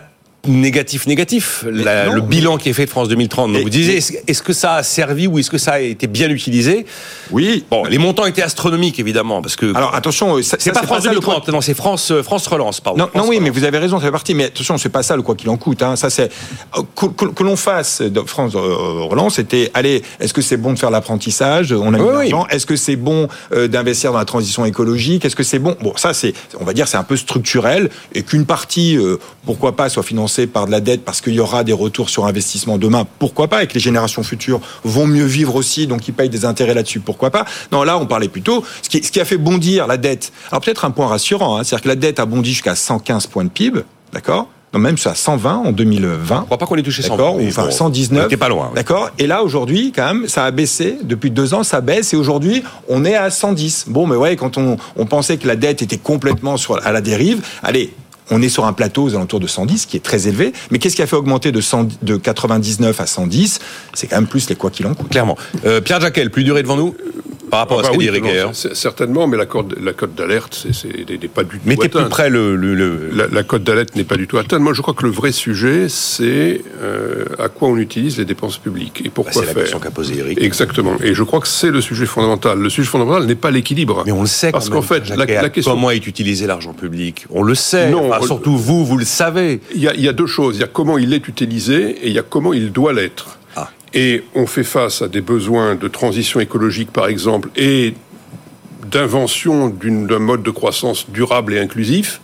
négatif négatif la- non, le bilan qui est fait de France 2030 Donc Et- vous disiez est-ce que ça a servi ou est-ce que ça a été bien utilisé? Oui. bon les montants étaient astronomiques évidemment parce que Alors attention, ça- c'est pas France ça le quoi- 2030 non c'est France euh, France relance pardon Non, oui, mais vous avez raison, ça fait partie. Mais attention, c'est pas ça le quoi qu'il en coûte. Hein. Ça, c'est euh, que, que- que l'on fasse de France euh, relance. C'était, allez, est-ce que c'est bon de faire l'apprentissage? On a mis Oui, oui. Est-ce que c'est bon euh, d'investir dans la transition écologique? Est-ce que c'est bon? Bon, ça, c'est, on va dire, c'est un peu structurel et qu'une partie, euh, pourquoi pas, soit financée par de la dette parce qu'il y aura des retours sur investissement demain. Pourquoi pas Et que les générations futures vont mieux vivre aussi, donc ils payent des intérêts là-dessus. Pourquoi pas Non, là, on parlait plutôt ce qui, ce qui a fait bondir la dette. Alors peut-être un point rassurant, hein, c'est-à-dire que la dette a bondi jusqu'à 115 points de PIB, d'accord non, même à 120 en 2020. je crois pas qu'on ait touché 100 D'accord, enfin bon, 119. on pas loin oui. D'accord. Et là aujourd'hui, quand même, ça a baissé depuis deux ans, ça baisse et aujourd'hui on est à 110. Bon, mais ouais, quand on, on pensait que la dette était complètement sur, à la dérive, allez. On est sur un plateau aux alentours de 110, qui est très élevé. Mais qu'est-ce qui a fait augmenter de, 100 de 99 à 110 C'est quand même plus les quoi qu'il en coûte. clairement euh, Pierre Jacquel plus durée devant nous? Par rapport Ah à ce bah qu'a oui, dit Eric non, certainement, mais la cote, la cote d'alerte, c'est, n'est pas du tout plus atteinte. près le, le- le- La, la cote d'alerte n'est pas du tout atteinte. Moi, je crois que le vrai sujet, c'est euh, à quoi on utilise les dépenses publiques et Bah, pourquoi c'est la faire. question qu'a posée Eric Exactement. Et je crois que c'est le sujet fondamental. Le sujet fondamental n'est pas l'équilibre. Mais on le sait. Parce quand qu'en même, fait, la, la question. Comment est utilisé l'argent public? On le sait. Non, Enfin, surtout vous, vous le savez. Il y, a, il y a deux choses. Il y a comment il est utilisé et il y a comment il doit l'être. Et on fait face à des besoins de transition écologique, par exemple, et d'invention d'un mode de croissance durable et inclusif.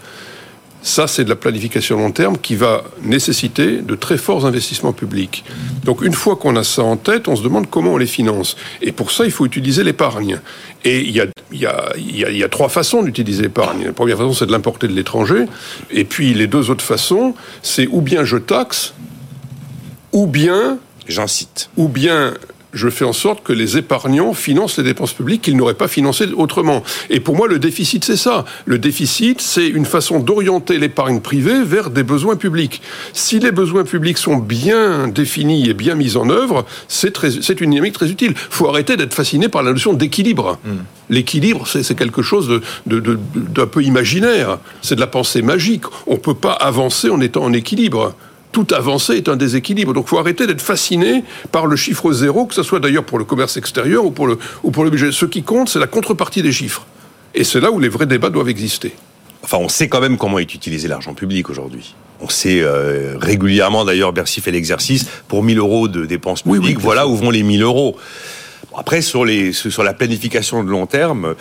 Ça, c'est de la planification long terme qui va nécessiter de très forts investissements publics. Donc, une fois qu'on a ça en tête, on se demande comment on les finance. Et pour ça, il faut utiliser l'épargne. Et il y a- il y a trois façons d'utiliser l'épargne. La première façon, c'est de l'importer de l'étranger. Et puis, les deux autres façons, c'est ou bien je taxe, ou bien J'incite. ou bien je fais en sorte que les épargnants financent les dépenses publiques qu'ils n'auraient pas financées autrement. Et pour moi, le déficit, c'est ça. Le déficit, c'est une façon d'orienter l'épargne privée vers des besoins publics. Si les besoins publics sont bien définis et bien mis en œuvre, c'est une dynamique très utile. Il faut arrêter d'être fasciné par la notion d'équilibre. L'équilibre, c'est quelque chose de- de- de- d'un peu imaginaire. C'est de la pensée magique. On ne peut pas avancer en étant en équilibre toute avancée est un déséquilibre. Donc il faut arrêter d'être fasciné par le chiffre zéro, que ce soit d'ailleurs pour le commerce extérieur ou pour le, ou pour le budget. Ce qui compte, c'est la contrepartie des chiffres. Et c'est là où les vrais débats doivent exister. Enfin, on sait quand même comment est utilisé l'argent public aujourd'hui. On sait euh, régulièrement, d'ailleurs, Bercy fait l'exercice, pour 1000 euros de dépenses Oui, oui, publiques, voilà où vont les 1000 euros. Après, sur, les, sur la planification de long terme,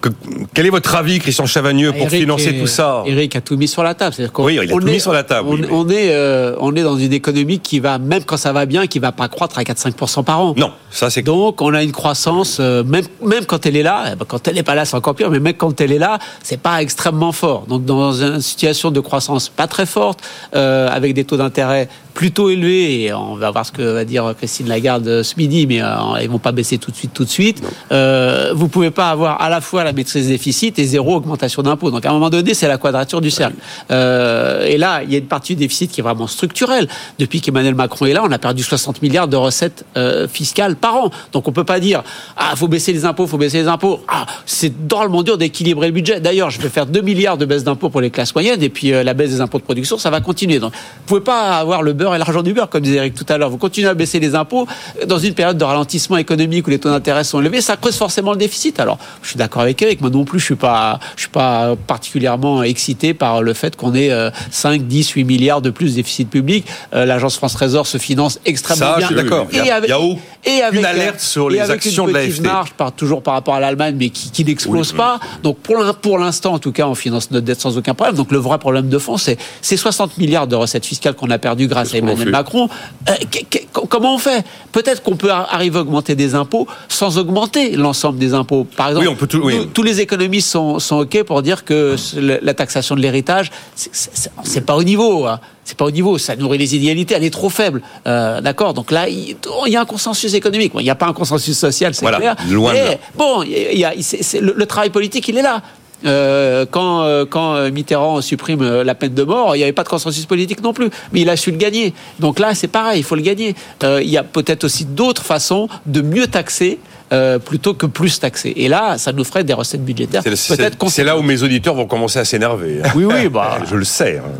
que- quel est votre avis, Christian Chavagneux, pour Eric financer est- tout ça Eric a tout mis sur la table. Qu'on- Oui, il a on tout est- mis sur la table, On, oui, mais- on est, euh, on est dans une économie qui va, même quand ça va bien, qui va pas croître à 4-5% par an. Non, ça c'est Donc, on a une croissance, euh, même, même quand elle est là, eh ben, quand elle n'est pas là, c'est encore pire, mais même quand elle est là, c'est pas extrêmement fort. Donc, dans une situation de croissance pas très forte, euh, avec des taux d'intérêt plutôt élevés, et on va voir ce que va dire Christine Lagarde euh, ce midi, mais euh, ils vont pas baisser tout de suite, tout de suite. Euh, vous pouvez pas avoir à la fois la maîtrise des déficits et zéro augmentation d'impôts. Donc, à un moment donné, c'est la quadrature du cercle. Euh, et là, il y a une partie du déficit qui est vraiment structurelle. Depuis qu'Emmanuel Macron est là, on a perdu 60 milliards de recettes euh, fiscales par an. Donc, on peut pas dire ah, faut baisser les impôts, faut baisser les impôts. Ah, c'est drôlement dur d'équilibrer le budget. D'ailleurs, je vais faire 2 milliards de baisse d'impôts pour les classes moyennes et puis la baisse des impôts de production, ça va continuer. Donc, vous pouvez pas avoir le beurre et l'argent du beurre, comme disait Eric tout à l'heure. Vous continuez à baisser les impôts dans une période de ralentissement économique où les taux d'intérêt sont élevés, ça creuse forcément le déficit. Alors, je suis d'accord avec économique. Moi non plus, je suis pas, je suis pas particulièrement excité par le fait qu'on ait 5, 10, 8 milliards de plus de déficit public. Euh, L'agence France Trésor se finance extrêmement Ça, bien. je suis d'accord. Et avec- et avec, alerte sur les actions une de l'AFD. marge par, toujours par rapport à l'Allemagne, mais qui, qui n'explose pas. Donc pour l'in- pour l'instant, en tout cas, on finance notre dette sans aucun problème. Donc le vrai problème de fond, c'est ces 60 milliards de recettes fiscales qu'on a perdues grâce à Emmanuel Macron. Euh, comment on fait? Peut-être qu'on peut ar- arriver à augmenter des impôts sans augmenter l'ensemble des impôts. Par exemple, Oui, on peut tout- oui. nous- tous les économistes sont, sont OK pour dire que la taxation de l'héritage, c'est- pas au niveau. hein. C'est pas au niveau, ça nourrit les inégalités, elle est trop faible. Euh, D'accord? Donc là, il il y a un consensus économique. Bon, il n'y a pas un consensus social, c'est Voilà, clair. loin de là. bon, il y a, le travail politique, il est là. Euh, quand, euh, euh, Mitterrand supprime la peine de mort, il n'y avait pas de consensus politique non plus, mais il a su le gagner. Donc là, c'est pareil, il faut le gagner. Il y a peut-être aussi d'autres façons de mieux taxer euh, plutôt que plus taxer. Et là, ça nous ferait des recettes budgétaires C'est- C'est peut-être c'est là où mes auditeurs vont commencer à s'énerver. Oui, oui, bah. Je le sais. hein.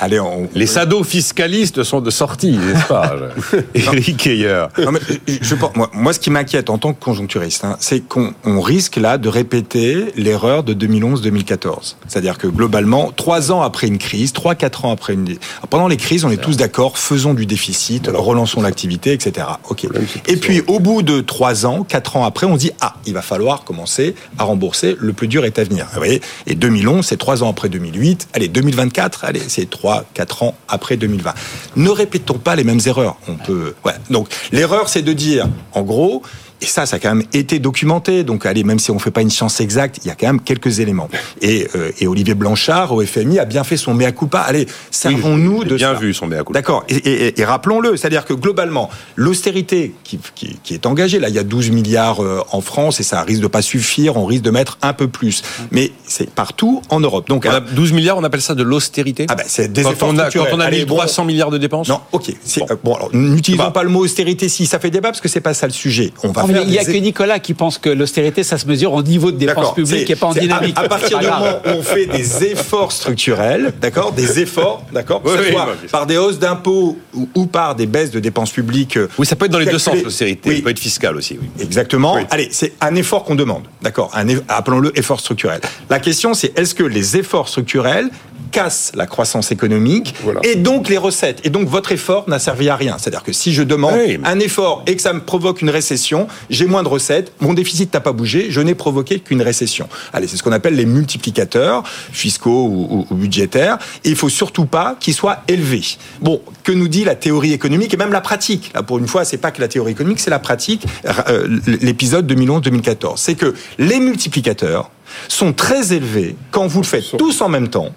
Allez, on, Les sados-fiscalistes sont de sortie, n'est-ce pas Éric Heyer. Non, mais je, je pense- moi, moi, ce qui m'inquiète en tant que conjoncturiste, hein, c'est qu'on on risque là de répéter l'erreur de 2011-2014. C'est-à-dire que globalement, trois ans après une crise, trois quatre ans après une, pendant les crises, on est tous d'accord, faisons du déficit, relançons l'activité, etc. Ok. Et puis au bout de trois ans, quatre ans après, on dit ah, il va falloir commencer à rembourser. Le plus dur est à venir. Vous voyez Et 2011, c'est trois ans après 2008. Allez, 2024, allez, c'est trois quatre ans après 2020. Ne répétons pas les mêmes erreurs. On peut. Ouais. Donc l'erreur, c'est de dire, en gros. Et ça, ça a quand même été documenté. Donc, allez, même si on fait pas une science exacte, il y a quand même quelques éléments. Et, euh, et Olivier Blanchard, au FMI, a bien fait son mea culpa. Allez, servons-nous J'ai de bien ça. vu son mea culpa. D'accord. Et, et- et rappelons-le, c'est-à-dire que globalement, l'austérité qui, qui- qui est engagée, là, il y a 12 milliards euh, en France et ça risque de pas suffire. On risque de mettre un peu plus. Mais c'est partout en Europe. Donc, On a alors- 12 milliards, on appelle ça de l'austérité ah ben, c'est des quand, efforts on a, quand on a Allez, mis bon, 300 milliards de dépenses non, ok. Bon. euh, Bon, alors, n'utilisons Bah. pas le mot austérité si ça fait débat parce que c'est pas ça le sujet. On va mais il n'y a des- que Nicolas qui pense que l'austérité, ça se mesure au niveau de dépenses publiques et pas en à- dynamique. À, partir du moment où on fait des efforts structurels, d'accord, des efforts, d'accord, Oui, oui, par des hausses d'impôts ou, ou par des baisses de dépenses publiques. euh, Oui, ça peut être dans les deux sens, l'austérité. Oui. Ça peut être fiscal aussi, oui. Exactement. Oui. Allez, c'est un effort qu'on demande, d'accord, appelons-le effort structurel. La question, c'est est-ce que les efforts structurels cassent la croissance économique Voilà. et donc les recettes. Et donc votre effort n'a servi à rien. C'est-à-dire que si je demande Oui, un effort et que ça me provoque une récession, j'ai moins de recettes, mon déficit n'a pas bougé, je n'ai provoqué qu'une récession. Allez, c'est ce qu'on appelle les multiplicateurs fiscaux ou, ou- ou budgétaires. Et il faut surtout pas qu'ils soient élevés. Bon, que nous dit la théorie économique et même la pratique? Là, pour une fois, c'est pas que la théorie économique, c'est la pratique. Euh, L'épisode 2011-2014, c'est que les multiplicateurs sont très élevés quand vous le faites tous en même temps,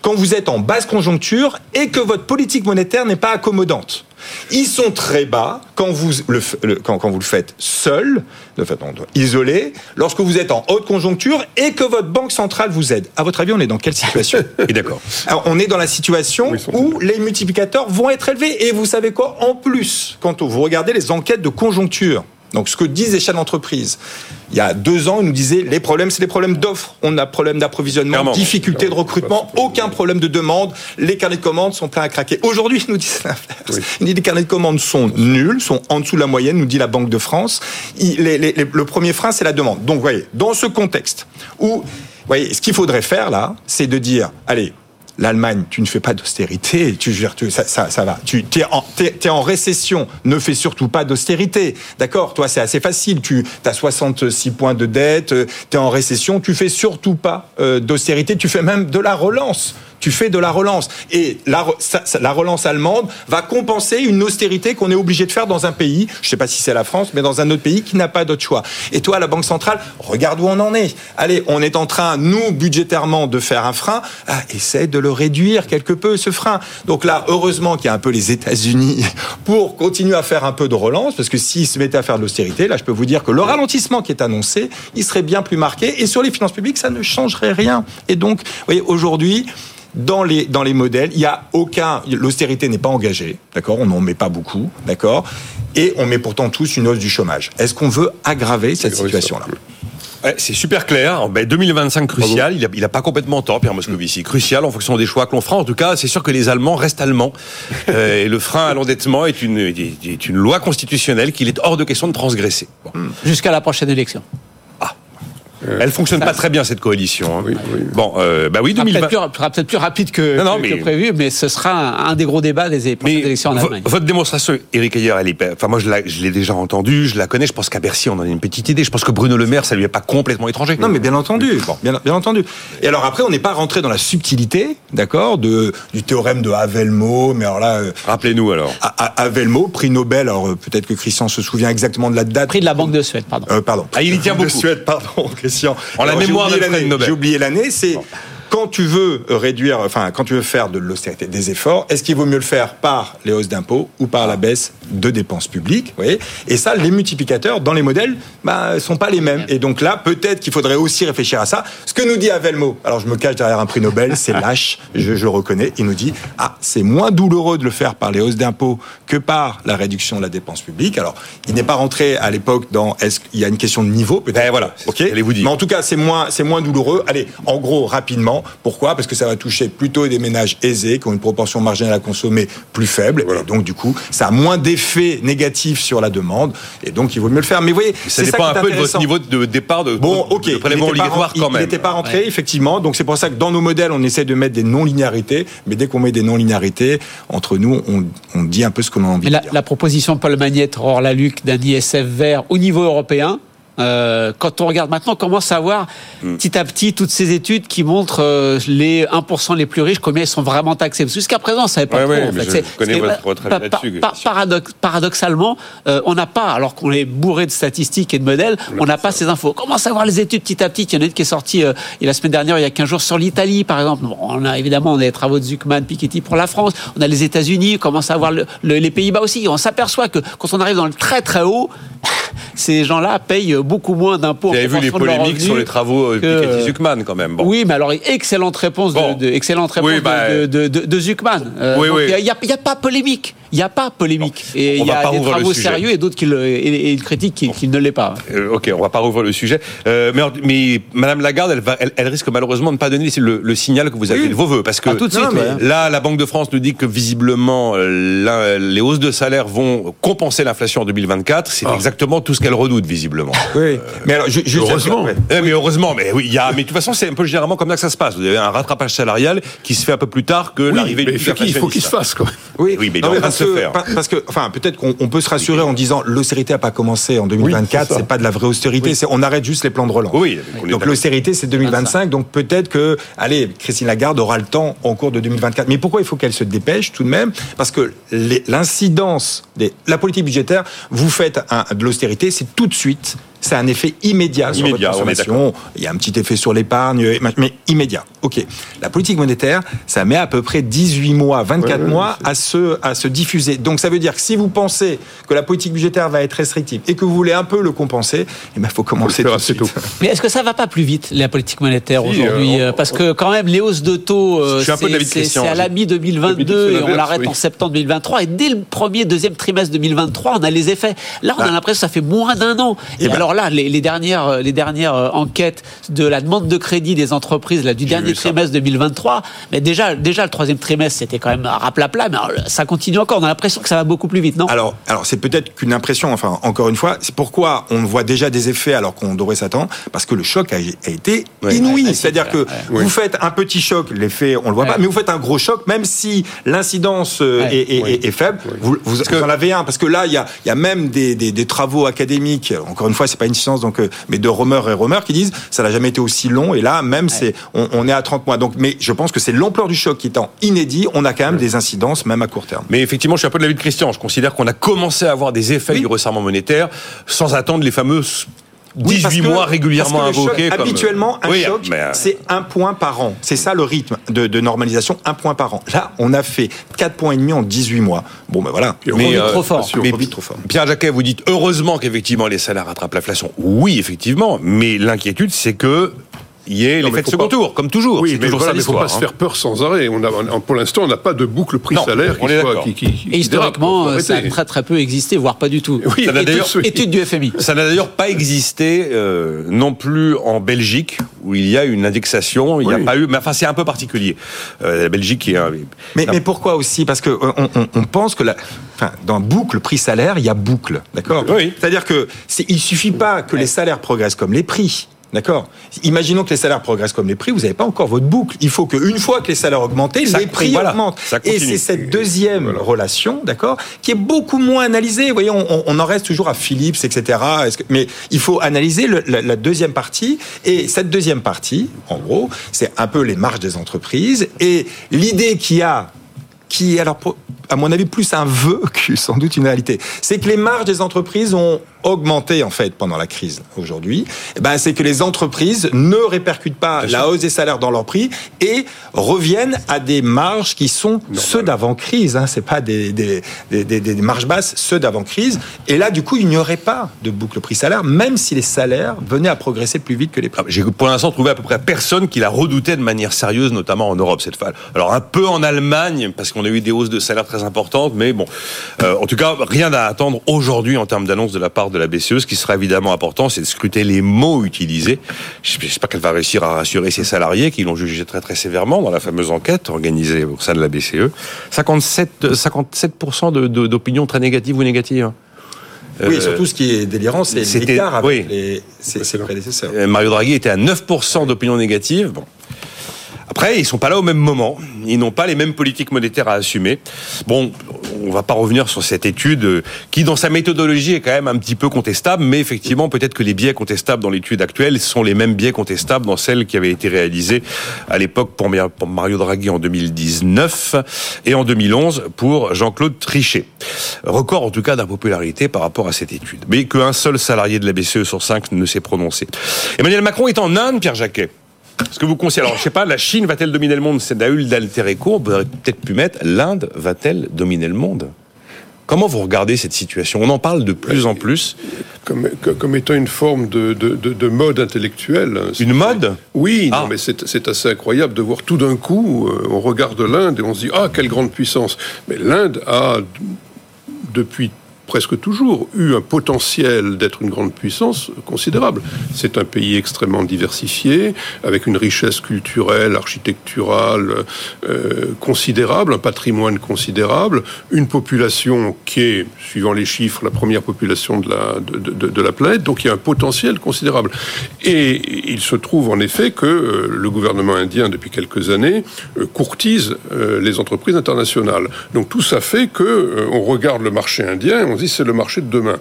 quand vous êtes en basse conjoncture et que votre politique monétaire n'est pas accommodante. Ils sont très bas quand vous le, quand, quand vous le faites seul, de fait, non, isolé, lorsque vous êtes en haute conjoncture et que votre banque centrale vous aide. À votre avis, on est dans quelle situation? Et d'accord. on est dans la situation où les multiplicateurs vont être élevés. Et vous savez quoi? En plus, quand vous regardez les enquêtes de conjoncture, donc ce que disent les chefs d'entreprise, il y a deux ans, ils nous disaient les problèmes, c'est les problèmes d'offres. On a problème d'approvisionnement, difficulté de recrutement, aucun problème de demande. Les carnets de commandes sont pleins à craquer. Aujourd'hui, ils nous disent l'inverse. Les carnets de commandes sont nuls, sont en dessous de la moyenne, nous dit la Banque de France. Il- les- les- les- le premier frein, c'est la demande. Donc, vous voyez, dans ce contexte où, vous voyez, ce qu'il faudrait faire là, c'est de dire, allez, L'Allemagne, tu ne fais pas d'austérité, tu, tu- ça, ça, ça va. Tu es en, t'es en récession, ne fais surtout pas d'austérité. D'accord? Toi, c'est assez facile. Tu as 66 points de dette, tu es en récession, tu fais surtout pas euh, d'austérité, tu fais même de la relance. Tu fais de la relance. Et la, relance allemande va compenser une austérité qu'on est obligé de faire dans un pays, je ne sais pas si c'est la France, mais dans un autre pays qui n'a pas d'autre choix. Et toi, la Banque centrale, regarde où on en est. Allez, on est en train, nous, budgétairement, de faire un frein. Ah, essaie de le réduire quelque peu, ce frein. Donc là, heureusement qu'il y a un peu les États-Unis pour continuer à faire un peu de relance, parce que s'ils se mettaient à faire de l'austérité, là, je peux vous dire que le ralentissement qui est annoncé, il serait bien plus marqué. Et sur les finances publiques, ça ne changerait rien. Et donc, vous voyez, aujourd'hui, dans les, dans les modèles, il y a aucun, l'austérité n'est pas engagée, d'accord? On n'en met pas beaucoup, d'accord? Et on met pourtant tous une hausse du chômage. Est-ce qu'on veut aggraver cette situation-là? Ouais, c'est super clair. Ben, 2025 crucial. Il a, il a pas complètement tort, Pierre Moscovici. Crucial en fonction des choix que l'on fera. En tout cas, c'est sûr que les Allemands restent allemands. Euh, et le frein à l'endettement est une, est une loi constitutionnelle qu'il est hors de question de transgresser. Bon. Jusqu'à la prochaine élection. Elle fonctionne pas très bien cette coalition. hein. Oui, oui. Bon, euh, bah oui, sera 2020. peut-être plus, rapide que, Non, non, que- mais- que prévu, mais ce sera un, un des gros débats des prochaines Mais élections en Allemagne. votre démonstration, Éric Ayer, elle est, enfin moi je, la- je l'ai déjà entendue, je la connais. Je pense qu'à Bercy on en a une petite idée. Je pense que Bruno Le Maire, ça lui est pas complètement étranger. Non, mais bien entendu. Bien, bien entendu. Et alors après, on n'est pas rentré dans la subtilité, d'accord, de du théorème de Havelmo. Mais alors là, euh, Rappelez-nous alors. Havelmo, prix Nobel. Alors euh, peut-être que Christian se souvient exactement de la date. Prix de la Banque de Suède, pardon. Euh, pardon. Ah, il y tient De beaucoup. Suède, pardon, En la mémoire l'année. Nobel. J'ai oublié l'année. C'est quand tu veux réduire, enfin, quand tu veux faire de l'austérité, des efforts, est-ce qu'il vaut mieux le faire par les hausses d'impôts ou par la baisse de dépenses publiques vous voyez? Et ça, les multiplicateurs dans les modèles, bah, sont pas les mêmes. Et donc là, peut-être qu'il faudrait aussi réfléchir à ça. Ce que nous dit Avelmo, alors je me cache derrière un prix Nobel, c'est lâche, je, je le reconnais. Il nous dit, ah, c'est moins douloureux de le faire par les hausses d'impôts que par la réduction de la dépense publique. Alors, il n'est pas rentré à l'époque dans est-ce qu'il y a une question de niveau, peut-être? Eh, voilà, ok? j'allais vous dire. Mais en tout cas, c'est moins, c'est moins douloureux. Allez, en gros, rapidement. Pourquoi? Parce que ça va toucher plutôt des ménages aisés qui ont une proportion marginale à consommer plus faible. Et donc, du coup, ça a moins d'effets négatifs sur la demande. Et donc, il vaut mieux le faire. Mais vous voyez, Ça c'est dépend un peu de votre niveau de départ de, Bon, ok. de prélèvement obligatoire quand même. Il n'était pas rentré, effectivement. Donc c'est pour ça que dans nos modèles, on essaie de mettre des non-linéarités. Mais dès qu'on met des non-linéarités, entre nous, on, on dit un peu ce qu'on a envie Mais de la, dire. la proposition de Paul Magnette, Aurore Laluc, d'un ISF vert au niveau européen, euh, quand on regarde maintenant, on commence à voir Hmm. petit à petit toutes ces études qui montrent euh, les 1% les plus riches, combien ils sont vraiment taxés. Jusqu'à présent, on ne savait pas Ouais, trop. ouais, en fait. je connais votre- votre pa- là-dessus, pa- paradox- paradoxalement, euh, on n'a pas, alors qu'on est bourré de statistiques et de modèles, on n'a pas ces infos. On commence à voir les études petit à petit. Il y en a une qui est sortie euh, et la semaine dernière, il y a 15 jours, sur l'Italie, par exemple. Bon, on a évidemment on a les travaux de Zuckman, Piketty pour la France. On a les États-Unis, on commence à voir le- le- les Pays-Bas aussi. On s'aperçoit que quand on arrive dans le très très haut, ces gens-là payent beaucoup moins d'impôts. Vous avez vu les polémiques sur les travaux euh, que- Piketty-Zuckman quand même. Bon. Oui, mais alors excellente réponse Bon. de, de- excellente réponse Oui, de- bah, de, de, de- de Zuckman. Euh, Oui, oui. Il n'y a, a pas polémique. Il n'y a pas polémique. Et on il y va a pas des travaux sujet. sérieux et d'autres qui le, et, et une critique qui, qui ne l'est pas. Euh, ok, on va pas rouvrir le sujet. Euh, mais, mais Madame Lagarde, elle, va, elle, elle risque malheureusement de ne pas donner le, le signal que vous avez Oui. de vos voeux. Parce que Ah, tout de Non, suite. mais- ouais. là, la Banque de France nous dit que visiblement, euh, la- les hausses de salaire vont compenser l'inflation en 2024. C'est Ah. exactement tout ce qu'elle redoute, visiblement. Oui. Mais alors, Heureusement. Eh, mais heureusement, mais oui, il y a, mais de toute façon, c'est un peu généralement comme ça que ça se passe. Vous avez un rattrapage salarial qui se fait un peu plus tard que Oui, l'arrivée mais du il faut qu'il- il faut qu'il se fasse, quoi. Oui, Oui, mais il Non, est en train parce, de se que, faire. pa- parce que, enfin, peut-être qu'on on peut se rassurer en disant l'austérité n'a pas commencé en 2024, Oui, c'est pas de la vraie austérité, c'est on arrête juste les plans de relance. Oui, donc l'austérité c'est 2025, donc peut-être que, allez, Christine Lagarde aura le temps en cours de 2024. Mais pourquoi il faut qu'elle se dépêche tout de même? Parce que les- l'incidence, des- la politique budgétaire, vous faites un- de l'austérité, c'est tout de suite. C'est un effet immédiat, sur Immédiat, votre consommation. Il y a un petit effet sur l'épargne, mais immédiat. Ok. La politique monétaire, ça met à peu près 18 mois, 24 Ouais, ouais, mois à se, à se diffuser. Donc ça veut dire que si vous pensez que la politique budgétaire va être restrictive et que vous voulez un peu le compenser, il ben, faut commencer tout de suite. tôt. Mais est-ce que ça va pas plus vite, la politique monétaire Si, aujourd'hui euh, euh, Parce que quand même, les hausses de taux, euh, c'est- à je- la mi-2022 David, c'est et on l'arrête oui. en septembre 2023. Et dès le premier, deuxième trimestre 2023, on a les effets. Là, on a Ah. l'impression que ça fait moins d'un an. Et, Eh ben- alors là, les, les dernières, les dernières euh, enquêtes de la demande de crédit des entreprises là, du dernier trimestre 2023, mais déjà, déjà le troisième trimestre, c'était quand même raplapla, mais alors, ça continue encore. On a l'impression que ça va beaucoup plus vite, non? Alors, alors c'est peut-être qu'une impression, enfin, encore une fois, c'est pourquoi on voit déjà des effets alors qu'on devrait s'attendre, parce que le choc a, a été Ouais. inouï. Ouais, C'est-à-dire c'est que vous faites un petit choc, l'effet, on le voit Ouais. pas, mais vous faites un gros choc, même si l'incidence euh, Ouais. est, est- est- est faible, vous, vous, vous en avez un, parce que là, il y a, il y a même des, des, des travaux académiques, encore une fois, c'est pas une science, donc, euh, mais de Romer et Romer qui disent, ça n'a jamais été aussi long, et là, même, c'est, on, on est à 30 mois. Donc, mais je pense que c'est l'ampleur du choc qui étant inédit, on a quand même des incidences, même à court terme. Mais effectivement, je suis un peu de l'avis de Christian. Je considère qu'on a commencé à avoir des effets Oui. du resserrement monétaire sans attendre les fameux 18 Oui, parce que- mois régulièrement le choc- comme- Habituellement, un Oui, choc, mais, euh, c'est un point par an. C'est ça le rythme de, de normalisation, un point par an. Là, on a fait 4 points et demi en 18 mois. Bon, ben voilà. Et on Mais, euh, trop fort. Mais on trop fort. Pierre Jacquet, vous dites heureusement qu'effectivement les salaires rattrapent l'inflation. Oui, effectivement, mais l'inquiétude, c'est que il y ait l'effet de second pas- tour, comme toujours. Oui, mais toujours voilà, ça mais faut pas se hein. faire peur sans arrêt. On a, on- pour l'instant, on n'a pas de boucle prix-salaire qui, soit- d'accord. qui, qui, qui Et historiquement, dérape. ça a très très peu existé, voire pas du tout. Oui, Ça Étude- étude du FMI. Ça n'a d'ailleurs pas existé euh, non plus en Belgique où il y a une indexation. Il n'y Oui. a pas eu, mais enfin c'est un peu particulier. Euh, la Belgique est un. Mais, pourquoi aussi? Parce que euh, on, on- on pense que la, enfin, dans boucle prix-salaire, il y a boucle, d'accord? Oui. C'est-à-dire que il suffit pas que les salaires progressent comme les prix. D'accord Imaginons que les salaires progressent comme les prix, vous n'avez pas encore votre boucle. Il faut qu'une fois que les salaires augmentent, les prix augmentent. Et c'est cette deuxième relation, d'accord, qui est beaucoup moins analysée. Vous voyez, on, en reste toujours à Philips, etc. Mais il faut analyser la, deuxième partie. Et cette deuxième partie, en gros, c'est un peu les marges des entreprises. Et l'idée qu'il y a qui est alors, à mon avis, plus un vœu que sans doute une réalité. C'est que les marges des entreprises ont augmenté en fait pendant la crise aujourd'hui, eh ben, c'est que les entreprises ne répercutent pas la hausse des salaires dans leurs prix et reviennent à des marges qui sont ceux d'avant crise. Hein, c'est pas des, des, des, des, marges basses, ceux d'avant crise. Et là, du coup, il n'y aurait pas de boucle prix-salaire, même si les salaires venaient à progresser plus vite que les prix. Ah, j'ai pour l'instant trouvé à peu près personne qui la redoutait de manière sérieuse, notamment en Europe cette fois. Alors un peu en Allemagne parce qu'on a eu des hausses de salaires très importantes, mais bon, euh, en tout cas, rien à attendre aujourd'hui en termes d'annonce de la part de la BCE. Ce qui sera évidemment important, c'est de scruter les mots utilisés. J'espère qu'elle va réussir à rassurer ses salariés qui l'ont jugé très très sévèrement dans la fameuse enquête organisée au sein de la BCE. 57, 57% d'opinions très négatives ou négatives. Hein. Oui, surtout ce qui est délirant, c'est l'écart avec oui. ses, prédécesseurs. Euh, Mario Draghi était à 9% d'opinions négatives. Bon. Après, ils sont pas là au même moment. Ils n'ont pas les mêmes politiques monétaires à assumer. Bon, on va pas revenir sur cette étude euh, qui, dans sa méthodologie, est quand même un petit peu contestable. Mais effectivement, peut-être que les biais contestables dans l'étude actuelle sont les mêmes biais contestables dans celle qui avait été réalisée à l'époque pour Mario Draghi en 2019 et en 2011 pour Jean-Claude Trichet. Record en tout cas d'impopularité par rapport à cette étude. Mais qu'un seul salarié de la BCE sur cinq ne s'est prononcé. Emmanuel Macron est en Inde, Pierre Jacquet. Ce que vous conseillez, alors je sais pas, la Chine va-t-elle dominer le monde? C'est Daül d'Alter Eco, on aurait peut-être pu mettre l'Inde va-t-elle dominer le monde? Comment vous regardez cette situation? On en parle de plus en plus. Comme, comme étant une forme de, de, mode intellectuel. Une mode? Oui, non, ah. mais c'est assez incroyable de voir tout d'un coup, euh, on regarde l'Inde et on se dit Ah, quelle grande puissance Mais l'Inde a, depuis presque toujours eu un potentiel d'être une grande puissance considérable. C'est un pays extrêmement diversifié, avec une richesse culturelle, architecturale euh, considérable, un patrimoine considérable, une population qui est, suivant les chiffres, la première population de la, de, de, la planète, donc il y a un potentiel considérable. Et il se trouve en effet que euh, le gouvernement indien, depuis quelques années, euh, courtise les entreprises internationales. Donc tout ça fait que on regarde le marché indien, on c'est le marché de demain.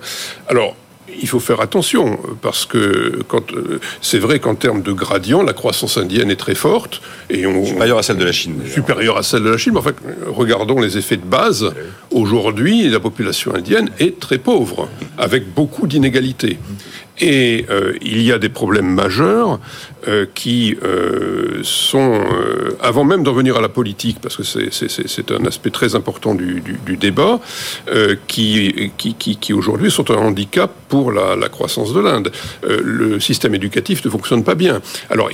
Alors, il faut faire attention parce que quand euh, c'est vrai qu'en termes de gradient, la croissance indienne est très forte et on, supérieure à celle de la Chine. Supérieure à celle de la Chine. Mais en fait, regardons les effets de base. Aujourd'hui, la population indienne est très pauvre, avec beaucoup d'inégalités. Et euh, il y a des problèmes majeurs euh, qui euh, sont, euh, avant même d'en venir à la politique, parce que c'est un aspect très important du, débat, qui, aujourd'hui sont un handicap pour la, croissance de l'Inde. le système éducatif ne fonctionne pas bien. Alors,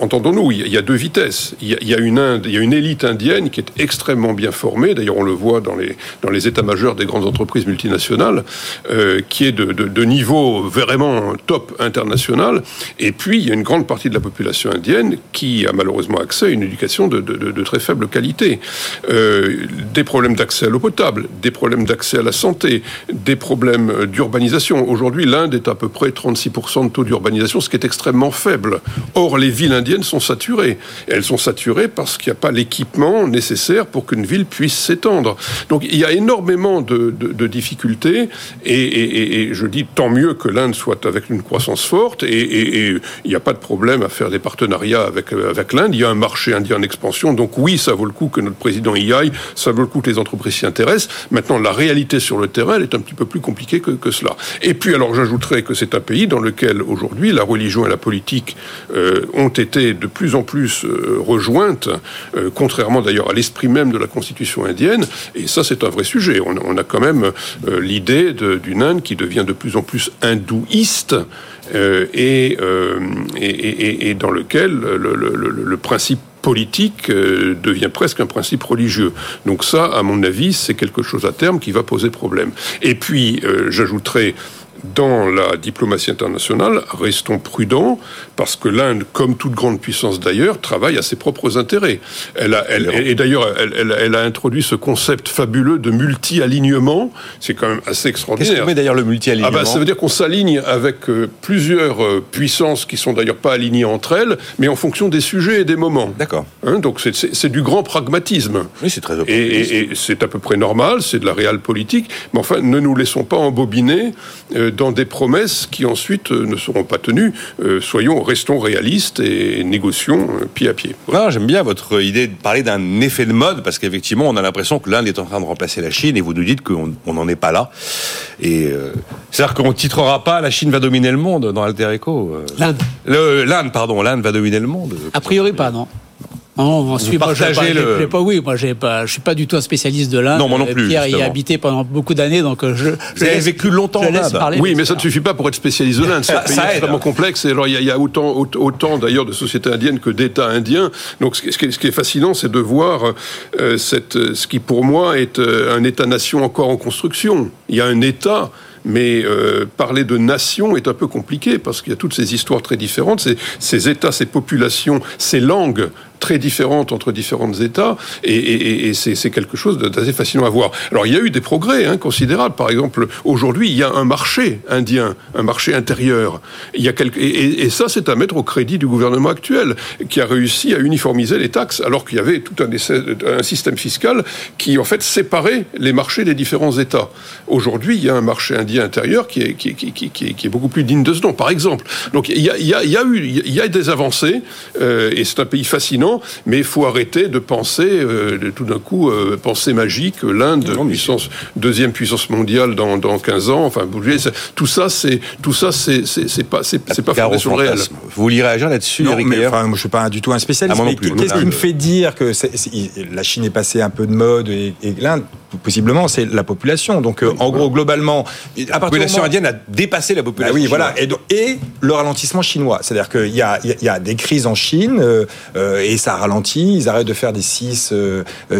entendons-nous, il y a deux vitesses. Il y a, une Inde, il y a une élite indienne qui est extrêmement bien formée. D'ailleurs, on le voit dans les, dans les états-majors des grandes entreprises multinationales, qui est de, de, de niveau vraiment top international. Et puis, il y a une grande partie de la population indienne qui a malheureusement accès à une éducation de, très faible qualité. Euh, des problèmes d'accès à l'eau potable, des problèmes d'accès à la santé, des problèmes d'urbanisation. Aujourd'hui, l'Inde est à peu près 36% de taux d'urbanisation, ce qui est extrêmement faible. Or, les villes indiennes sont saturées. Elles sont saturées parce qu'il n'y a pas l'équipement nécessaire pour qu'une ville puisse s'étendre. Donc, il y a énormément de, difficultés. Et, je dis tant mieux que l'Inde soit avec une croissance forte. N'y a pas de problème à faire des partenariats avec, euh, avec l'Inde. Il y a un marché indien en expansion. Donc oui, ça vaut le coup que notre président y aille. Ça vaut le coup que les entreprises s'y intéressent. Maintenant, la réalité sur le terrain, elle est un petit peu plus compliquée que, que cela. Et puis, alors, j'ajouterais que c'est un pays dans lequel, aujourd'hui, la religion et la politique euh, ont été de plus en plus euh, rejointes, contrairement d'ailleurs à l'esprit même de la constitution indienne. Et ça, c'est un vrai sujet. On a quand même l'idée d'une Inde qui devient de plus en plus hindouiste euh, euh, et, et, et, dans lequel le, le, le principe politique euh, devient presque un principe religieux. Donc ça, à mon avis, c'est quelque chose à terme qui va poser problème. Et puis, j'ajouterai dans la diplomatie internationale, restons prudents, parce que l'Inde, comme toute grande puissance d'ailleurs, travaille à ses propres intérêts. Elle a, elle, et d'ailleurs, elle, elle, a introduit ce concept fabuleux de multi-alignement. C'est quand même assez extraordinaire. Qu'est-ce que met d'ailleurs le multi-alignement ah bah, Ça veut dire qu'on s'aligne avec euh, plusieurs euh, puissances qui sont d'ailleurs pas alignées entre elles, mais en fonction des sujets et des moments. D'accord. Hein, donc c'est du grand pragmatisme. Oui, c'est très Et, et, c'est à peu près normal, c'est de la réelle politique, mais enfin, ne nous laissons pas embobiner. Euh, dans des promesses qui ensuite euh, ne seront pas tenues. Euh, soyons, restons réalistes et négocions pied à pied. J'aime bien votre idée de parler d'un effet de mode, parce qu'effectivement, on a l'impression que l'Inde est en train de remplacer la Chine, et vous nous dites qu'on n'en est pas là. Et c'est-à-dire qu'on ne titrera pas la Chine va dominer le monde dans Alter Echo. L'Inde. L'Inde, pardon, l'Inde va dominer le monde. A priori pas, non. Non, ensuite, moi, je le... pas, oui, moi, j'ai pas, je suis pas du tout un spécialiste de l'Inde. Non, moi non plus. Pierre y a habité pendant beaucoup d'années, donc euh, je. Vous avez vécu longtemps en Inde. Oui, mais ça ne suffit pas pour être spécialiste de l'Inde. C'est un pays extrêmement complexe. Et alors, il y a, autant, autant d'ailleurs de sociétés indiennes que d'États indiens. Donc, ce qui, est, fascinant, c'est de voir euh, cette, ce qui, pour moi, est euh, un État-nation encore en construction. Il y a un État mais euh, parler de nation est un peu compliqué parce qu'il y a toutes ces histoires très différentes, ces, ces États, ces populations, ces langues très différentes entre différents États, et, c'est quelque chose d'assez fascinant à voir. Alors il y a eu des progrès hein, considérables. Par exemple, aujourd'hui, il y a un marché indien, un marché intérieur. Il y a et, ça, c'est à mettre au crédit du gouvernement actuel, qui a réussi à uniformiser les taxes, alors qu'il y avait tout un, un, système fiscal qui, en fait, séparait les marchés des différents États. Aujourd'hui, il y a un marché indien intérieur qui est, beaucoup plus digne de ce nom, par exemple. Donc il y a eu il y a des avancées, euh, et c'est un pays fascinant mais il faut arrêter de penser, euh, tout d'un coup, euh, penser magique, l'Inde, puissance, deuxième puissance mondiale dans, dans 15 ans, enfin, tout ça, c'est, tout ça, c'est, c'est, pas, c'est, pas fondé sur le réel. Vous vouliez réagir là-dessus, non, mais, enfin, moi, je suis pas du tout un spécialiste, ah, mais qu'est-ce qui me fait dire que la Chine est passée un peu de mode et, l'Inde, possiblement, c'est la population. Donc, euh, en gros, globalement, la population indienne a dépassé la population. Oui, voilà, et, et, le ralentissement chinois, c'est-à-dire qu'il y a, il y a des crises en Chine et ça ralentit, ils arrêtent de faire des 6,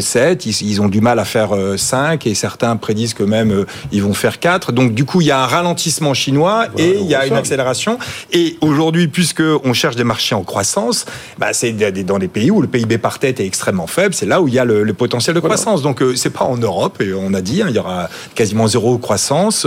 7, euh, ils, ont du mal à faire 5 euh, et certains prédisent que même euh, ils vont faire 4. Donc du coup, il y a un ralentissement chinois et il y a une accélération. Et aujourd'hui, puisque on cherche des marchés en croissance, bah, c'est dans des pays où le PIB par tête est extrêmement faible, c'est là où il y a le, potentiel de croissance. Donc c'est pas en Europe et on a dit, hein, il y aura quasiment zéro croissance,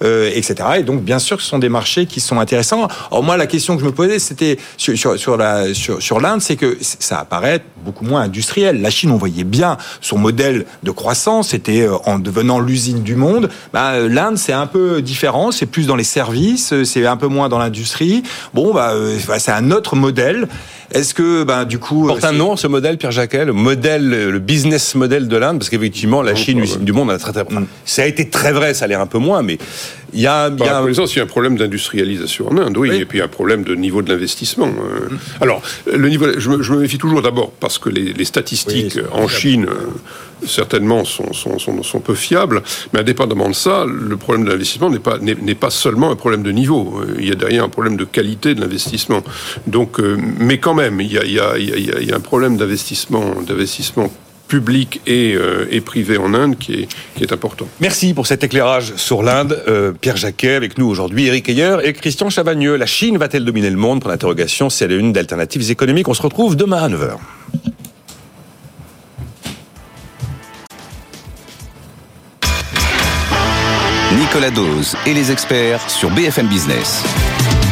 etc. Et donc bien sûr, ce sont des marchés qui sont intéressants. Alors moi, la question que je me posais, c'était sur, sur, sur l'Inde, sur, sur c'est que ça apparaître beaucoup moins industriel. La Chine, on voyait bien son modèle de croissance, c'était euh, en devenant l'usine du monde. Bah, euh, L'Inde, c'est un peu différent, c'est plus dans les services, euh, c'est un peu moins dans l'industrie. Bon, bah, bah, c'est un autre modèle. Est-ce que, du coup, porte un nom ce modèle, Pierre Jacquet, le modèle, le business model de l'Inde, parce qu'effectivement, la Chine, l'usine du monde, a très, très, mm. ça a été très vrai, ça a l'air un peu moins, mais il y a, y a... il y a un problème d'industrialisation en Inde, oui, et puis un problème de niveau de l'investissement. Mm. Alors, le niveau, je me, je me méfie toujours d'abord parce que les, les statistiques en Chine certainement sont, sont, sont, sont, peu fiables, mais indépendamment de ça, le problème de l'investissement n'est pas, n'est, pas seulement un problème de niveau. Il y a derrière un problème de qualité de l'investissement. Donc, euh, mais quand même, il y a, il y a, il y a un problème d'investissement, d'investissement public et, euh, et, privé en Inde qui est, qui est, important. Merci pour cet éclairage sur l'Inde. Euh, Pierre Jacquet avec nous aujourd'hui, Eric Ayer et Christian Chavagneux. La Chine va-t-elle dominer le monde? Pour l'interrogation, c'est la une d'alternatives économiques. On se retrouve demain à 9h. Nicolas Dose et les experts sur BFM Business.